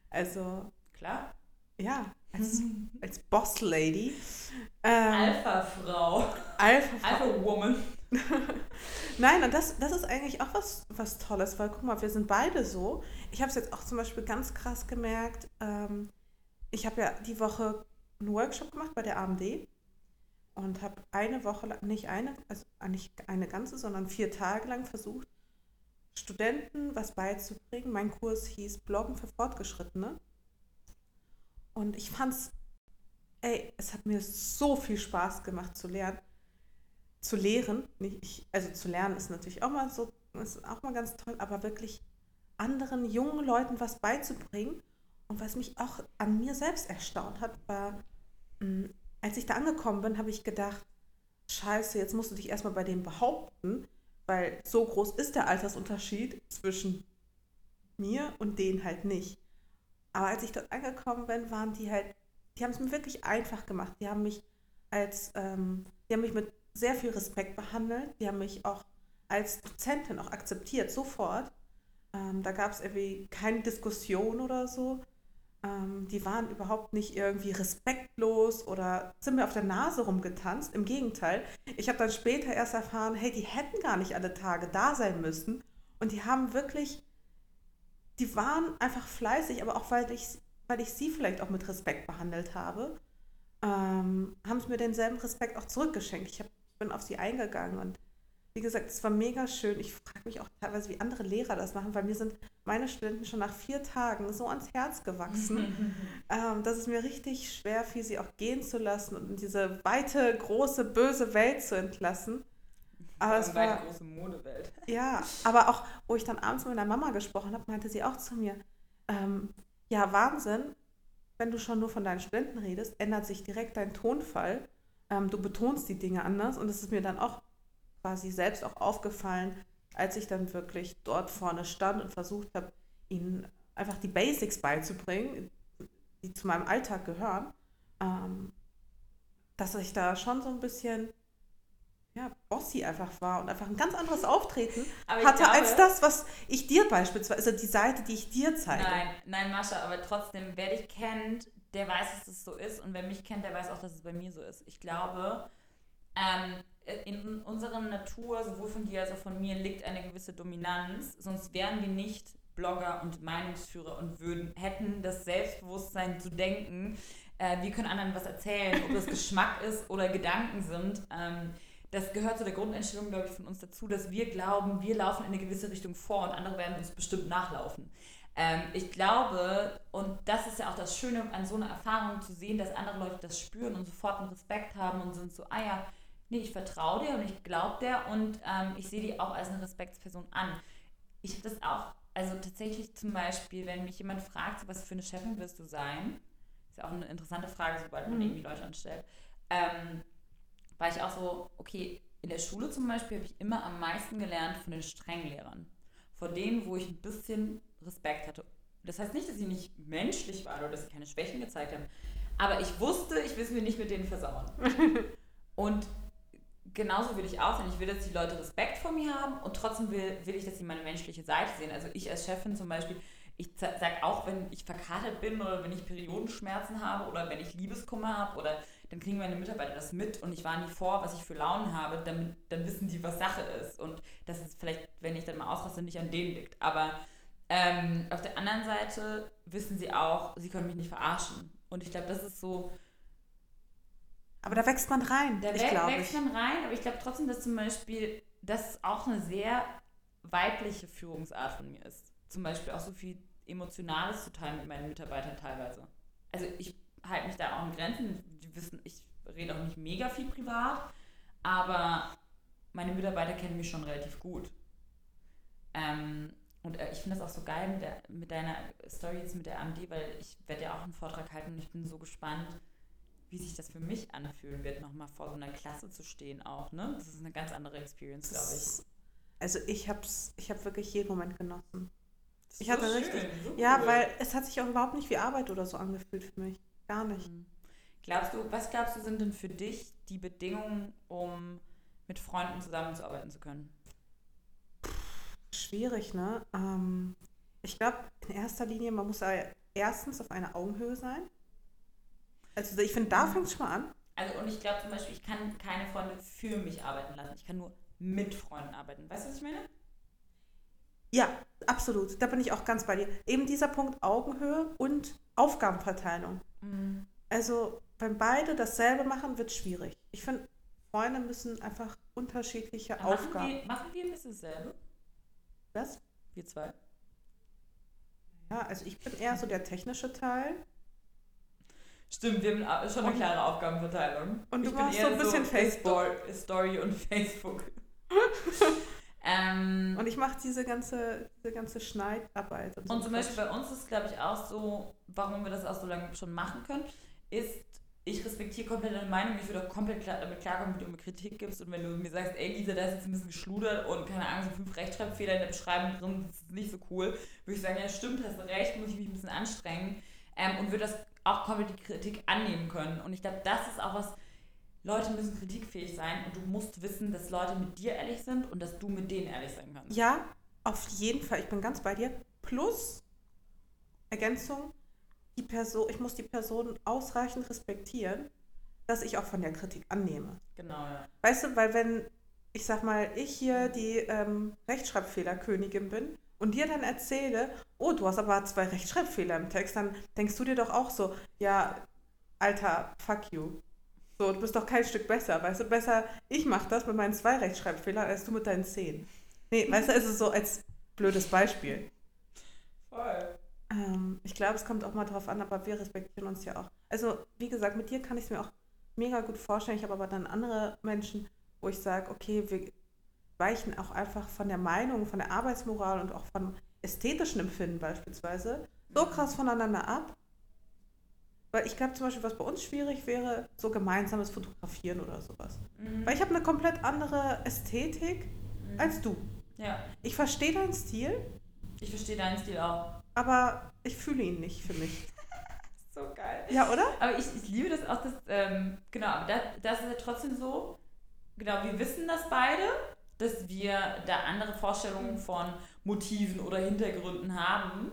Also. Klar. Ja, als, als Boss Lady. Ähm, Alpha-Frau. Alpha-Frau. Alpha-Woman. Nein, und das, das ist eigentlich auch was, was Tolles, weil guck mal, wir sind beide so. Ich habe es jetzt auch zum Beispiel ganz krass gemerkt. Ähm, ich habe ja die Woche einen Workshop gemacht bei der AMD und habe eine Woche lang, nicht eine, also nicht eine ganze, sondern vier Tage lang versucht, Studenten was beizubringen. Mein Kurs hieß Bloggen für Fortgeschrittene. Und ich fand's, ey, es hat mir so viel Spaß gemacht zu lernen zu lehren, nicht, also zu lernen ist natürlich auch mal so, ist auch mal ganz toll, aber wirklich anderen jungen Leuten was beizubringen. Und was mich auch an mir selbst erstaunt hat, war, mm, als ich da angekommen bin, habe ich gedacht, scheiße, jetzt musst du dich erstmal bei denen behaupten, weil so groß ist der Altersunterschied zwischen mir und denen halt nicht. Aber als ich dort angekommen bin, waren die halt, die haben es mir wirklich einfach gemacht. Die haben mich als, ähm, die haben mich mit sehr viel Respekt behandelt. Die haben mich auch als Dozentin auch akzeptiert, sofort. Ähm, da gab es irgendwie keine Diskussion oder so. Ähm, die waren überhaupt nicht irgendwie respektlos oder sind mir auf der Nase rumgetanzt. Im Gegenteil, ich habe dann später erst erfahren, hey, die hätten gar nicht alle Tage da sein müssen. Und die haben wirklich, die waren einfach fleißig, aber auch weil ich, weil ich sie vielleicht auch mit Respekt behandelt habe, ähm, haben sie mir denselben Respekt auch zurückgeschenkt. Ich habe bin auf sie eingegangen und wie gesagt, es war mega schön. Ich frage mich auch teilweise, wie andere Lehrer das machen, weil mir sind meine Studenten schon nach vier Tagen so ans Herz gewachsen, ähm, dass es mir richtig schwer fiel, sie auch gehen zu lassen und in diese weite, große, böse Welt zu entlassen. Aber es war große Modewelt. Ja, aber auch, wo ich dann abends mit meiner Mama gesprochen habe, meinte sie auch zu mir, ähm, ja, Wahnsinn, wenn du schon nur von deinen Studenten redest, ändert sich direkt dein Tonfall ähm, du betonst die Dinge anders und es ist mir dann auch quasi selbst auch aufgefallen, als ich dann wirklich dort vorne stand und versucht habe, ihnen einfach die Basics beizubringen, die zu meinem Alltag gehören, ähm, dass ich da schon so ein bisschen ja, bossy einfach war und einfach ein ganz anderes Auftreten hatte glaube, als das, was ich dir beispielsweise, also die Seite, die ich dir zeige. Nein, nein, Mascha, aber trotzdem, wer dich kennt, der weiß, dass es so ist und wer mich kennt, der weiß auch, dass es bei mir so ist. Ich glaube, ähm, in unserer Natur, sowohl von dir als auch von mir, liegt eine gewisse Dominanz, sonst wären wir nicht Blogger und Meinungsführer und würden, hätten das Selbstbewusstsein zu denken, äh, wir können anderen was erzählen, ob das Geschmack ist oder Gedanken sind. Ähm, das gehört zu der Grundeinstellung, glaube ich, von uns dazu, dass wir glauben, wir laufen in eine gewisse Richtung vor und andere werden uns bestimmt nachlaufen. Ähm, ich glaube, und das ist ja auch das Schöne an so einer Erfahrung zu sehen, dass andere Leute das spüren und sofort einen Respekt haben und sind so, ah ja, nee, ich vertraue dir und ich glaube dir und ähm, ich sehe die auch als eine Respektsperson an. Ich habe das auch, also tatsächlich zum Beispiel, wenn mich jemand fragt, was für eine Chefin wirst du sein, ist ja auch eine interessante Frage, sobald man mhm. irgendwie Leute anstellt, ähm, war ich auch so, okay, in der Schule zum Beispiel habe ich immer am meisten gelernt von den strengen Lehrern vor denen, wo ich ein bisschen Respekt hatte. Das heißt nicht, dass sie nicht menschlich waren oder dass sie keine Schwächen gezeigt haben. Aber ich wusste, ich will es mir nicht mit denen versauen. und genauso will ich auch sein. Ich will, dass die Leute Respekt vor mir haben und trotzdem will, will ich, dass sie meine menschliche Seite sehen. Also ich als Chefin zum Beispiel, ich sage auch, wenn ich verkatert bin oder wenn ich Periodenschmerzen habe oder wenn ich Liebeskummer habe oder dann kriegen meine Mitarbeiter das mit und ich warne die vor, was ich für Launen habe, damit, dann wissen die, was Sache ist. Und dass es vielleicht, wenn ich dann mal ausraste, nicht an denen liegt. Aber ähm, auf der anderen Seite wissen sie auch, sie können mich nicht verarschen. Und ich glaube, das ist so. Aber da wächst man rein. Da ich glaube wächst man rein, aber ich glaube trotzdem, dass zum Beispiel das auch eine sehr weibliche Führungsart von mir ist. Zum Beispiel auch so viel Emotionales zu teilen mit meinen Mitarbeitern teilweise. Also ich halte mich da auch in Grenzen. Die wissen, ich rede auch nicht mega viel privat, aber meine Mitarbeiter kennen mich schon relativ gut. Ähm, und äh, ich finde das auch so geil mit, der, mit deiner Story jetzt mit der AMD, weil ich werde ja auch einen Vortrag halten und ich bin so gespannt, wie sich das für mich anfühlen wird, nochmal vor so einer Klasse zu stehen auch. Ne? Das ist eine ganz andere Experience, glaube ich. Also ich habe ich hab wirklich jeden Moment genossen. Ich hatte so richtig. So ja, weil es hat sich auch überhaupt nicht wie Arbeit oder so angefühlt für mich. Gar nicht. Mhm. Glaubst du, was glaubst du, sind denn für dich die Bedingungen, um mit Freunden zusammenzuarbeiten zu können? Schwierig, ne? Ähm, ich glaube, in erster Linie, man muss erstens auf einer Augenhöhe sein. Also ich finde, da fängt es schon mal an. Also und ich glaube zum Beispiel, ich kann keine Freunde für mich arbeiten lassen. Ich kann nur mit Freunden arbeiten. Weißt du, was ich meine? Ja, absolut. Da bin ich auch ganz bei dir. Eben dieser Punkt Augenhöhe und Aufgabenverteilung. Mhm. Also, wenn beide dasselbe machen, wird es schwierig. Ich finde, Freunde müssen einfach unterschiedliche machen Aufgaben. Wir, machen wir ein bisschen dasselbe? Was? Wir zwei. Ja, also ich bin eher so der technische Teil. Stimmt, wir haben schon eine und, klare Aufgabenverteilung. Und du ich machst so ein bisschen so Facebook. Story und Facebook. ähm, und ich mache diese ganze, diese ganze Schneidarbeit. Und, so und zum Beispiel bei uns ist, glaube ich, auch so, warum wir das auch so lange schon machen können, ist, ich respektiere komplett deine Meinung. Ich würde auch komplett klar, damit klarkommen, wenn du mir Kritik gibst und wenn du mir sagst, ey Lisa, da ist jetzt ein bisschen geschludert und keine Ahnung, so fünf Rechtschreibfehler in der Beschreibung drin, das ist nicht so cool, würde ich sagen, ja stimmt, hast recht, muss ich mich ein bisschen anstrengen ähm, und würde das auch komplett die Kritik annehmen können. Und ich glaube, das ist auch was, Leute müssen kritikfähig sein und du musst wissen, dass Leute mit dir ehrlich sind und dass du mit denen ehrlich sein kannst. Ja, auf jeden Fall. Ich bin ganz bei dir. Plus Ergänzung, die Person, ich muss die Person ausreichend respektieren, dass ich auch von der Kritik annehme. Genau, ja. Weißt du, weil wenn, ich sag mal, ich hier die ähm, Rechtschreibfehlerkönigin bin und dir dann erzähle, oh, du hast aber zwei Rechtschreibfehler im Text, dann denkst du dir doch auch so, ja, Alter, fuck you. So, du bist doch kein Stück besser, weißt du, besser ich mach das mit meinen zwei Rechtschreibfehlern, als du mit deinen zehn. Nee, weißt du, es ist so als blödes Beispiel. Voll. Ähm, ich glaube, es kommt auch mal drauf an, aber wir respektieren uns ja auch. Also, wie gesagt, mit dir kann ich es mir auch mega gut vorstellen. Ich habe aber dann andere Menschen, wo ich sage, okay, wir weichen auch einfach von der Meinung, von der Arbeitsmoral und auch vom ästhetischen Empfinden beispielsweise so mhm. krass voneinander ab. Weil ich glaube zum Beispiel, was bei uns schwierig wäre, so gemeinsames Fotografieren oder sowas. Mhm. Weil ich habe eine komplett andere Ästhetik mhm. als du. Ja. Ich verstehe deinen Stil. Ich verstehe deinen Stil auch aber ich fühle ihn nicht für mich. so geil. Ja, oder? Aber ich, ich liebe das auch, dass, ähm, genau, aber das, das ist ja trotzdem so, genau, wir wissen das beide, dass wir da andere Vorstellungen von Motiven oder Hintergründen haben.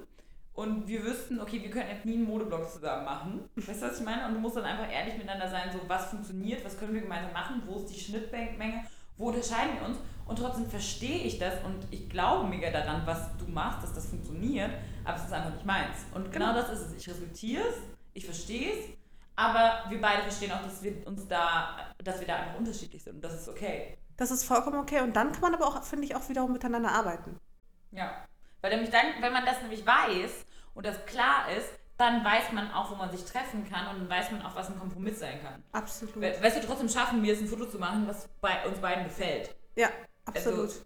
Und wir wüssten, okay, wir können jetzt nie einen Modeblog zusammen machen. Weißt du, was ich meine? Und du musst dann einfach ehrlich miteinander sein, so was funktioniert, was können wir gemeinsam machen, wo ist die Schnittmenge, wo unterscheiden wir uns. Und trotzdem verstehe ich das und ich glaube mega daran, was du machst, dass das funktioniert aber es ist einfach nicht meins. Und genau, genau das ist es. Ich respektiere es, ich verstehe es, aber wir beide verstehen auch, dass wir uns da, dass wir da einfach unterschiedlich sind und das ist okay. Das ist vollkommen okay und dann kann man aber auch, finde ich, auch wiederum miteinander arbeiten. Ja, weil nämlich dann, wenn man das nämlich weiß und das klar ist, dann weiß man auch, wo man sich treffen kann und dann weiß man auch, was ein Kompromiss sein kann. Absolut. We weißt du, trotzdem schaffen wir es, ein Foto zu machen, was bei uns beiden gefällt. Ja, absolut. Also,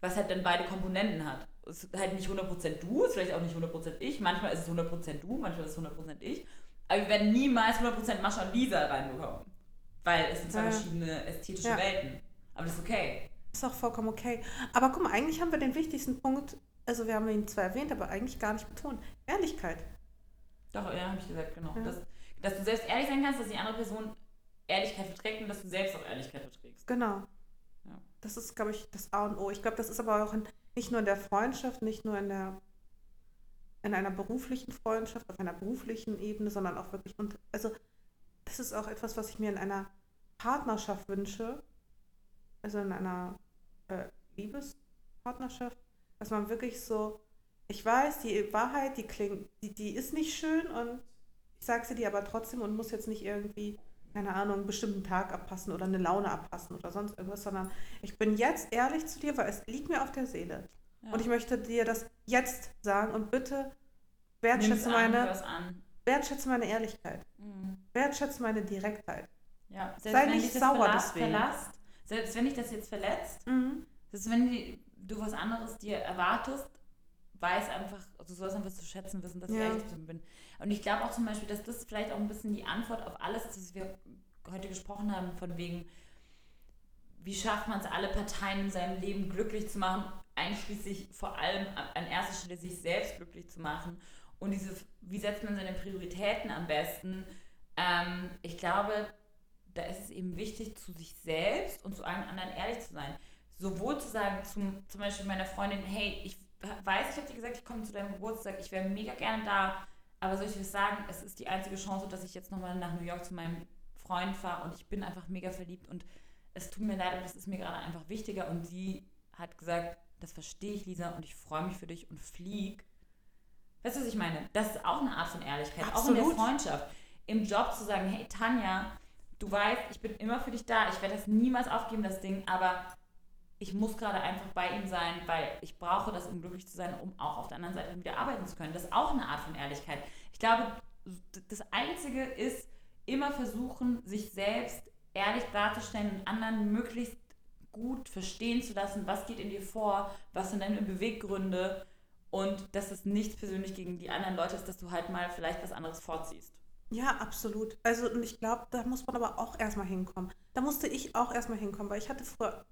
was halt dann beide Komponenten hat es ist halt nicht 100% du, ist vielleicht auch nicht 100% ich. Manchmal ist es 100% du, manchmal ist es 100% ich. Aber wir werden niemals 100% Mascha und Lisa reinbekommen. Weil es sind zwei ja. verschiedene ästhetische ja. Welten. Aber das ist okay. Ist auch vollkommen okay. Aber guck mal, eigentlich haben wir den wichtigsten Punkt also wir haben ihn zwar erwähnt, aber eigentlich gar nicht betont. Ehrlichkeit. Doch, ja, habe ich gesagt, genau. Ja. Dass, dass du selbst ehrlich sein kannst, dass die andere Person Ehrlichkeit verträgt und dass du selbst auch Ehrlichkeit verträgst. Genau. Ja. Das ist, glaube ich, das A und O. Ich glaube, das ist aber auch in, nicht nur in der Freundschaft, nicht nur in der in einer beruflichen Freundschaft, auf einer beruflichen Ebene, sondern auch wirklich und also das ist auch etwas, was ich mir in einer Partnerschaft wünsche, also in einer äh, Liebespartnerschaft, dass man wirklich so, ich weiß, die Wahrheit, die klingt, die, die ist nicht schön und ich sage sie dir aber trotzdem und muss jetzt nicht irgendwie, keine Ahnung, einen bestimmten Tag abpassen oder eine Laune abpassen oder sonst irgendwas, sondern ich bin jetzt ehrlich zu dir, weil es liegt mir auf der Seele. Ja. Und ich möchte dir das jetzt sagen und bitte wertschätze an, meine, wertschätze meine Ehrlichkeit, Mhm. wertschätze meine Direktheit. Ja, Sei nicht sauer deswegen. verlasst, selbst wenn dich das jetzt verletzt, Mhm. selbst wenn die, du was anderes dir erwartest, weiß einfach, du sollst einfach zu schätzen wissen, dass ich Ja. ehrlich zu dir bin. Und ich glaube auch zum Beispiel, dass das vielleicht auch ein bisschen die Antwort auf alles ist, was wir heute gesprochen haben, von wegen, wie schafft man es, alle Parteien in seinem Leben glücklich zu machen, einschließlich vor allem an an erster Stelle sich selbst glücklich zu machen. Und diese, wie setzt man seine Prioritäten am besten? Ähm, ich glaube, da ist es eben wichtig, zu sich selbst und zu allen anderen ehrlich zu sein. Sowohl zu sagen, zum, zum Beispiel meiner Freundin, hey, ich weiß, ich habe dir gesagt, ich komme zu deinem Geburtstag, ich wäre mega gerne da, aber soll ich dir sagen, es ist die einzige Chance, dass ich jetzt nochmal nach New York zu meinem Freund fahre und ich bin einfach mega verliebt und es tut mir leid, aber das ist mir gerade einfach wichtiger und sie hat gesagt, das verstehe ich, Lisa, und ich freue mich für dich und flieg. Weißt du, was ich meine? Das ist auch eine Art von Ehrlichkeit, auch in der Absolut. Freundschaft. Im Job zu sagen, hey Tanja, du weißt, ich bin immer für dich da, ich werde das niemals aufgeben, das Ding, aber ich muss gerade einfach bei ihm sein, weil ich brauche das, um glücklich zu sein, um auch auf der anderen Seite wieder arbeiten zu können. Das ist auch eine Art von Ehrlichkeit. Ich glaube, das Einzige ist, immer versuchen, sich selbst ehrlich darzustellen und anderen möglichst gut verstehen zu lassen, was geht in dir vor, was sind deine Beweggründe und dass es nichts persönlich gegen die anderen Leute ist, dass du halt mal vielleicht was anderes vorziehst. Ja, absolut. Also, und ich glaube, da muss man aber auch erstmal hinkommen. Da musste ich auch erstmal hinkommen, weil ich hatte früher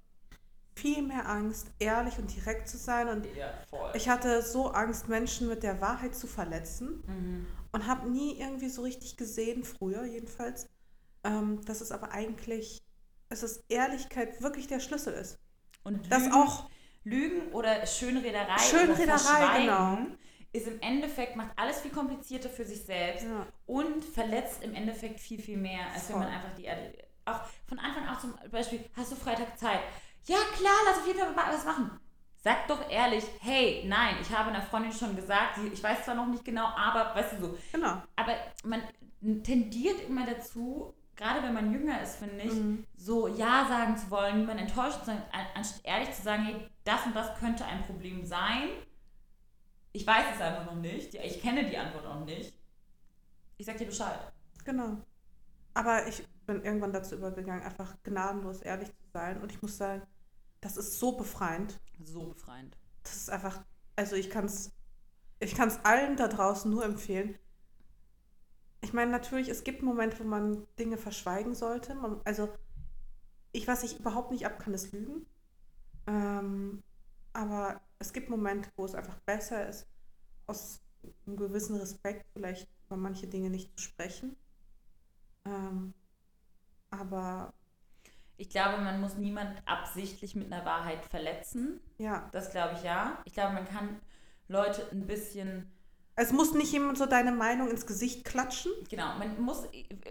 viel mehr Angst, ehrlich und direkt zu sein. Und Ja, voll. ich hatte so Angst, Menschen mit der Wahrheit zu verletzen. mhm. Und habe nie irgendwie so richtig gesehen, früher jedenfalls, ähm, dass es aber eigentlich, dass es Ehrlichkeit wirklich der Schlüssel ist. Und Das Lügen, auch, Lügen oder Schönrederei, Schönrederei, oder genau. Ist im Endeffekt, macht alles viel komplizierter für sich selbst ja, und verletzt im Endeffekt viel, viel mehr, als wenn Voll. man einfach die Erde. Auch von Anfang an zum Beispiel, hast du Freitag Zeit? Ja, klar, lass auf jeden Fall was machen. Sag doch ehrlich, hey, nein, ich habe einer Freundin schon gesagt, ich weiß zwar noch nicht genau, aber weißt du so. genau. Aber man tendiert immer dazu, gerade wenn man jünger ist, finde ich, Mhm. so Ja sagen zu wollen, niemanden enttäuscht zu sein, an- anstatt ehrlich zu sagen, hey, das und das könnte ein Problem sein. Ich weiß es einfach noch nicht. Ja, Ich kenne die Antwort noch nicht. Ich sag dir Bescheid. Genau. Aber ich bin irgendwann dazu übergegangen, einfach gnadenlos ehrlich zu sein. Und ich muss sagen, das ist so befreiend. So befreiend. Das ist einfach, also ich kann es ich kann's allen da draußen nur empfehlen. Ich meine, natürlich, es gibt Momente, wo man Dinge verschweigen sollte. Man, also, ich, was ich überhaupt nicht ab kann, ist Lügen. Ähm, aber es gibt Momente, wo es einfach besser ist, aus einem gewissen Respekt vielleicht über manche Dinge nicht zu sprechen. Ähm, aber Ich glaube, man muss niemand absichtlich mit einer Wahrheit verletzen. ja, Das glaube ich ja. Ich glaube, man kann Leute ein bisschen es muss nicht jemand so deine Meinung ins Gesicht klatschen. Genau, man muss,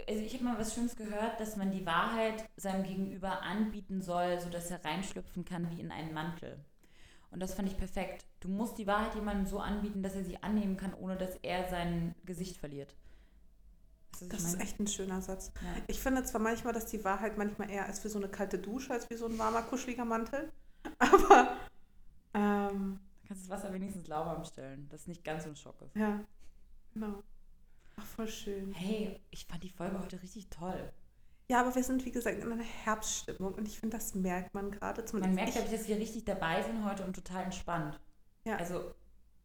also ich habe mal was Schönes gehört, dass man die Wahrheit seinem Gegenüber anbieten soll, sodass er reinschlüpfen kann wie in einen Mantel. Und das fand ich perfekt. Du musst die Wahrheit jemandem so anbieten, dass er sie annehmen kann, ohne dass er sein Gesicht verliert. Das ich ist echt ein schöner Satz. Ja. Ich finde zwar manchmal, dass die Wahrheit manchmal eher ist wie so eine kalte Dusche, als wie so ein warmer, kuscheliger Mantel. Aber, ähm, Du kannst das Wasser wenigstens lauwarm stellen, dass es nicht ganz so ein Schock ist. ja, genau. Ach, voll schön. Hey, ich fand die Folge heute richtig toll. Ja, aber wir sind, wie gesagt, in einer Herbststimmung und ich finde, das merkt man gerade. Man merkt, glaube ich, dass wir richtig dabei sind heute und total entspannt. Ja. Also,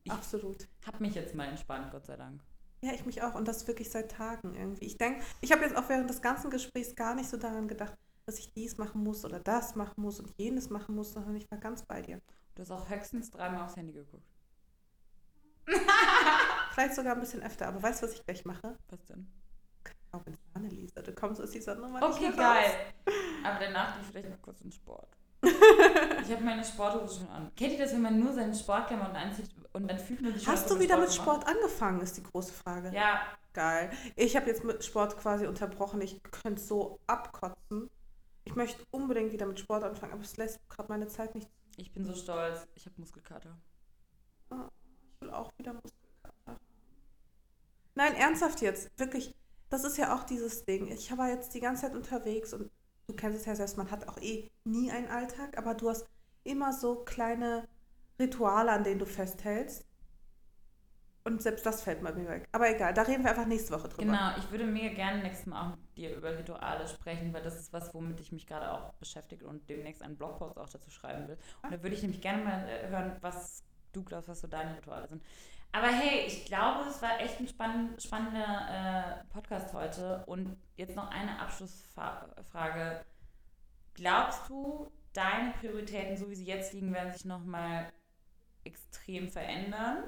ich- absolut. hab mich jetzt mal entspannt, Gott sei Dank. Ja, ich mich auch. Und das wirklich seit Tagen irgendwie. Ich denke, ich habe jetzt auch während des ganzen Gesprächs gar nicht so daran gedacht, dass ich dies machen muss oder das machen muss und jenes machen muss, sondern ich war ganz bei dir. Du hast auch höchstens dreimal aufs Handy geguckt. Vielleicht sogar ein bisschen öfter. Aber weißt du, was ich gleich mache? Was denn? Auch ins Anneliese. Du kommst aus dieser Nummer Okay, nicht raus. geil. Aber danach gehe ich vielleicht noch kurz in Sport. ich habe meine Sporthose schon an. Kennt ihr das, wenn man nur seine Sportklamotten anzieht und dann fühlt man sich Hast du wieder mit gemacht Sport angefangen, ist die große Frage. Ja, Geil. Ich habe jetzt mit Sport quasi unterbrochen. Ich könnte so abkotzen. Ich möchte unbedingt wieder mit Sport anfangen, aber es lässt gerade meine Zeit nicht. ich bin so stolz. Ich habe Muskelkater. Ich will auch wieder Muskelkater. Nein, ernsthaft jetzt. Wirklich. Das ist ja auch dieses Ding. Ich war jetzt die ganze Zeit unterwegs und du kennst es ja selbst, man hat auch eh nie einen Alltag, aber du hast immer so kleine Rituale, an denen du festhältst. Und selbst das fällt mal mir weg. Aber egal, da reden wir einfach nächste Woche drüber. Genau, ich würde mega gerne nächstes Mal auch mit dir über Rituale sprechen, weil das ist was, womit ich mich gerade auch beschäftige und demnächst einen Blogpost auch dazu schreiben will. Und da würde ich nämlich gerne mal äh, hören, was du glaubst, was so deine Rituale sind. Aber hey, ich glaube, es war echt ein spann spannender äh, Podcast heute. Und jetzt noch eine Abschlussfrage. Glaubst du, deine Prioritäten, so wie sie jetzt liegen, werden sich nochmal extrem verändern?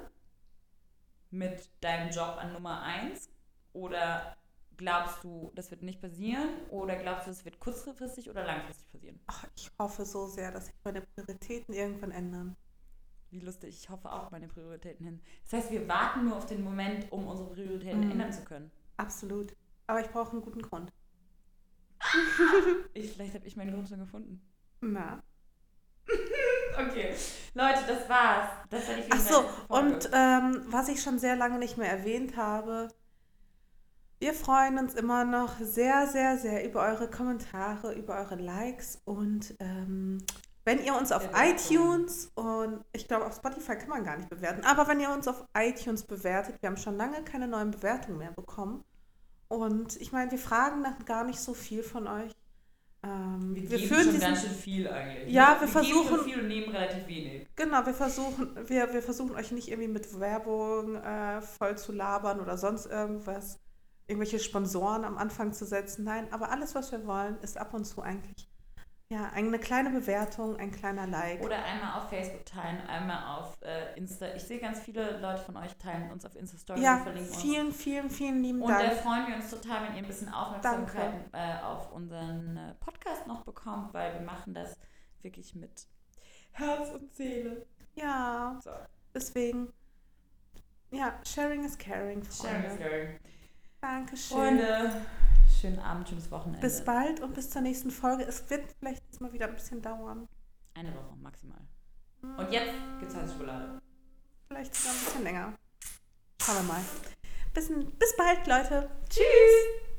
Mit deinem Job an Nummer 1? Oder glaubst du, das wird nicht passieren? Oder glaubst du, es wird kurzfristig oder langfristig passieren? Ach, ich hoffe so sehr, dass sich meine Prioritäten irgendwann ändern. Wie lustig, ich hoffe auch meine Prioritäten hin. Das heißt, wir warten nur auf den Moment, um unsere Prioritäten Mhm. ändern zu können. Absolut. Aber ich brauche einen guten Grund. Ich, vielleicht habe ich meinen Grund schon gefunden. Na. Okay, Leute, das war's. Das war die Ach so, 34. Folge. und ähm, was ich schon sehr lange nicht mehr erwähnt habe, wir freuen uns immer noch sehr, sehr, sehr über eure Kommentare, über eure Likes und ähm, wenn ihr uns auf iTunes und ich glaube auf Spotify kann man gar nicht bewerten, aber wenn ihr uns auf iTunes bewertet, wir haben schon lange keine neuen Bewertungen mehr bekommen und ich meine, wir fragen nach gar nicht so viel von euch. Ähm, wir, wir führen schon diesen, ganz schön viel eigentlich. Ja, wir geben versuchen- schon viel und nehmen relativ wenig. Genau, wir versuchen, wir, wir versuchen euch nicht irgendwie mit Werbung äh, voll zu labern oder sonst irgendwas, irgendwelche Sponsoren am Anfang zu setzen. Nein, aber alles, was wir wollen, ist ab und zu eigentlich ja eine kleine Bewertung, ein kleiner Like. Oder einmal auf Facebook teilen, einmal auf äh, Insta. Ich sehe ganz viele Leute von euch teilen uns auf Insta-Story ja, und verlinken uns. vielen, vielen, vielen lieben Und da Dank. freuen wir uns total, wenn ihr ein bisschen Aufmerksamkeit äh, auf unseren äh, Podcast noch bekommt, weil wir machen das wirklich mit Herz und Seele. Ja, So, deswegen, ja, sharing is caring, sharing Freunde. is caring. Dankeschön. Freunde, schönen Abend, schönes Wochenende. Bis bald und bis zur nächsten Folge. Es wird vielleicht jetzt mal wieder ein bisschen dauern. Eine Woche maximal. Und jetzt gibt's heiße Schokolade. Vielleicht sogar ein bisschen länger. Schauen wir mal. Bis, bis bald, Leute. Tschüss!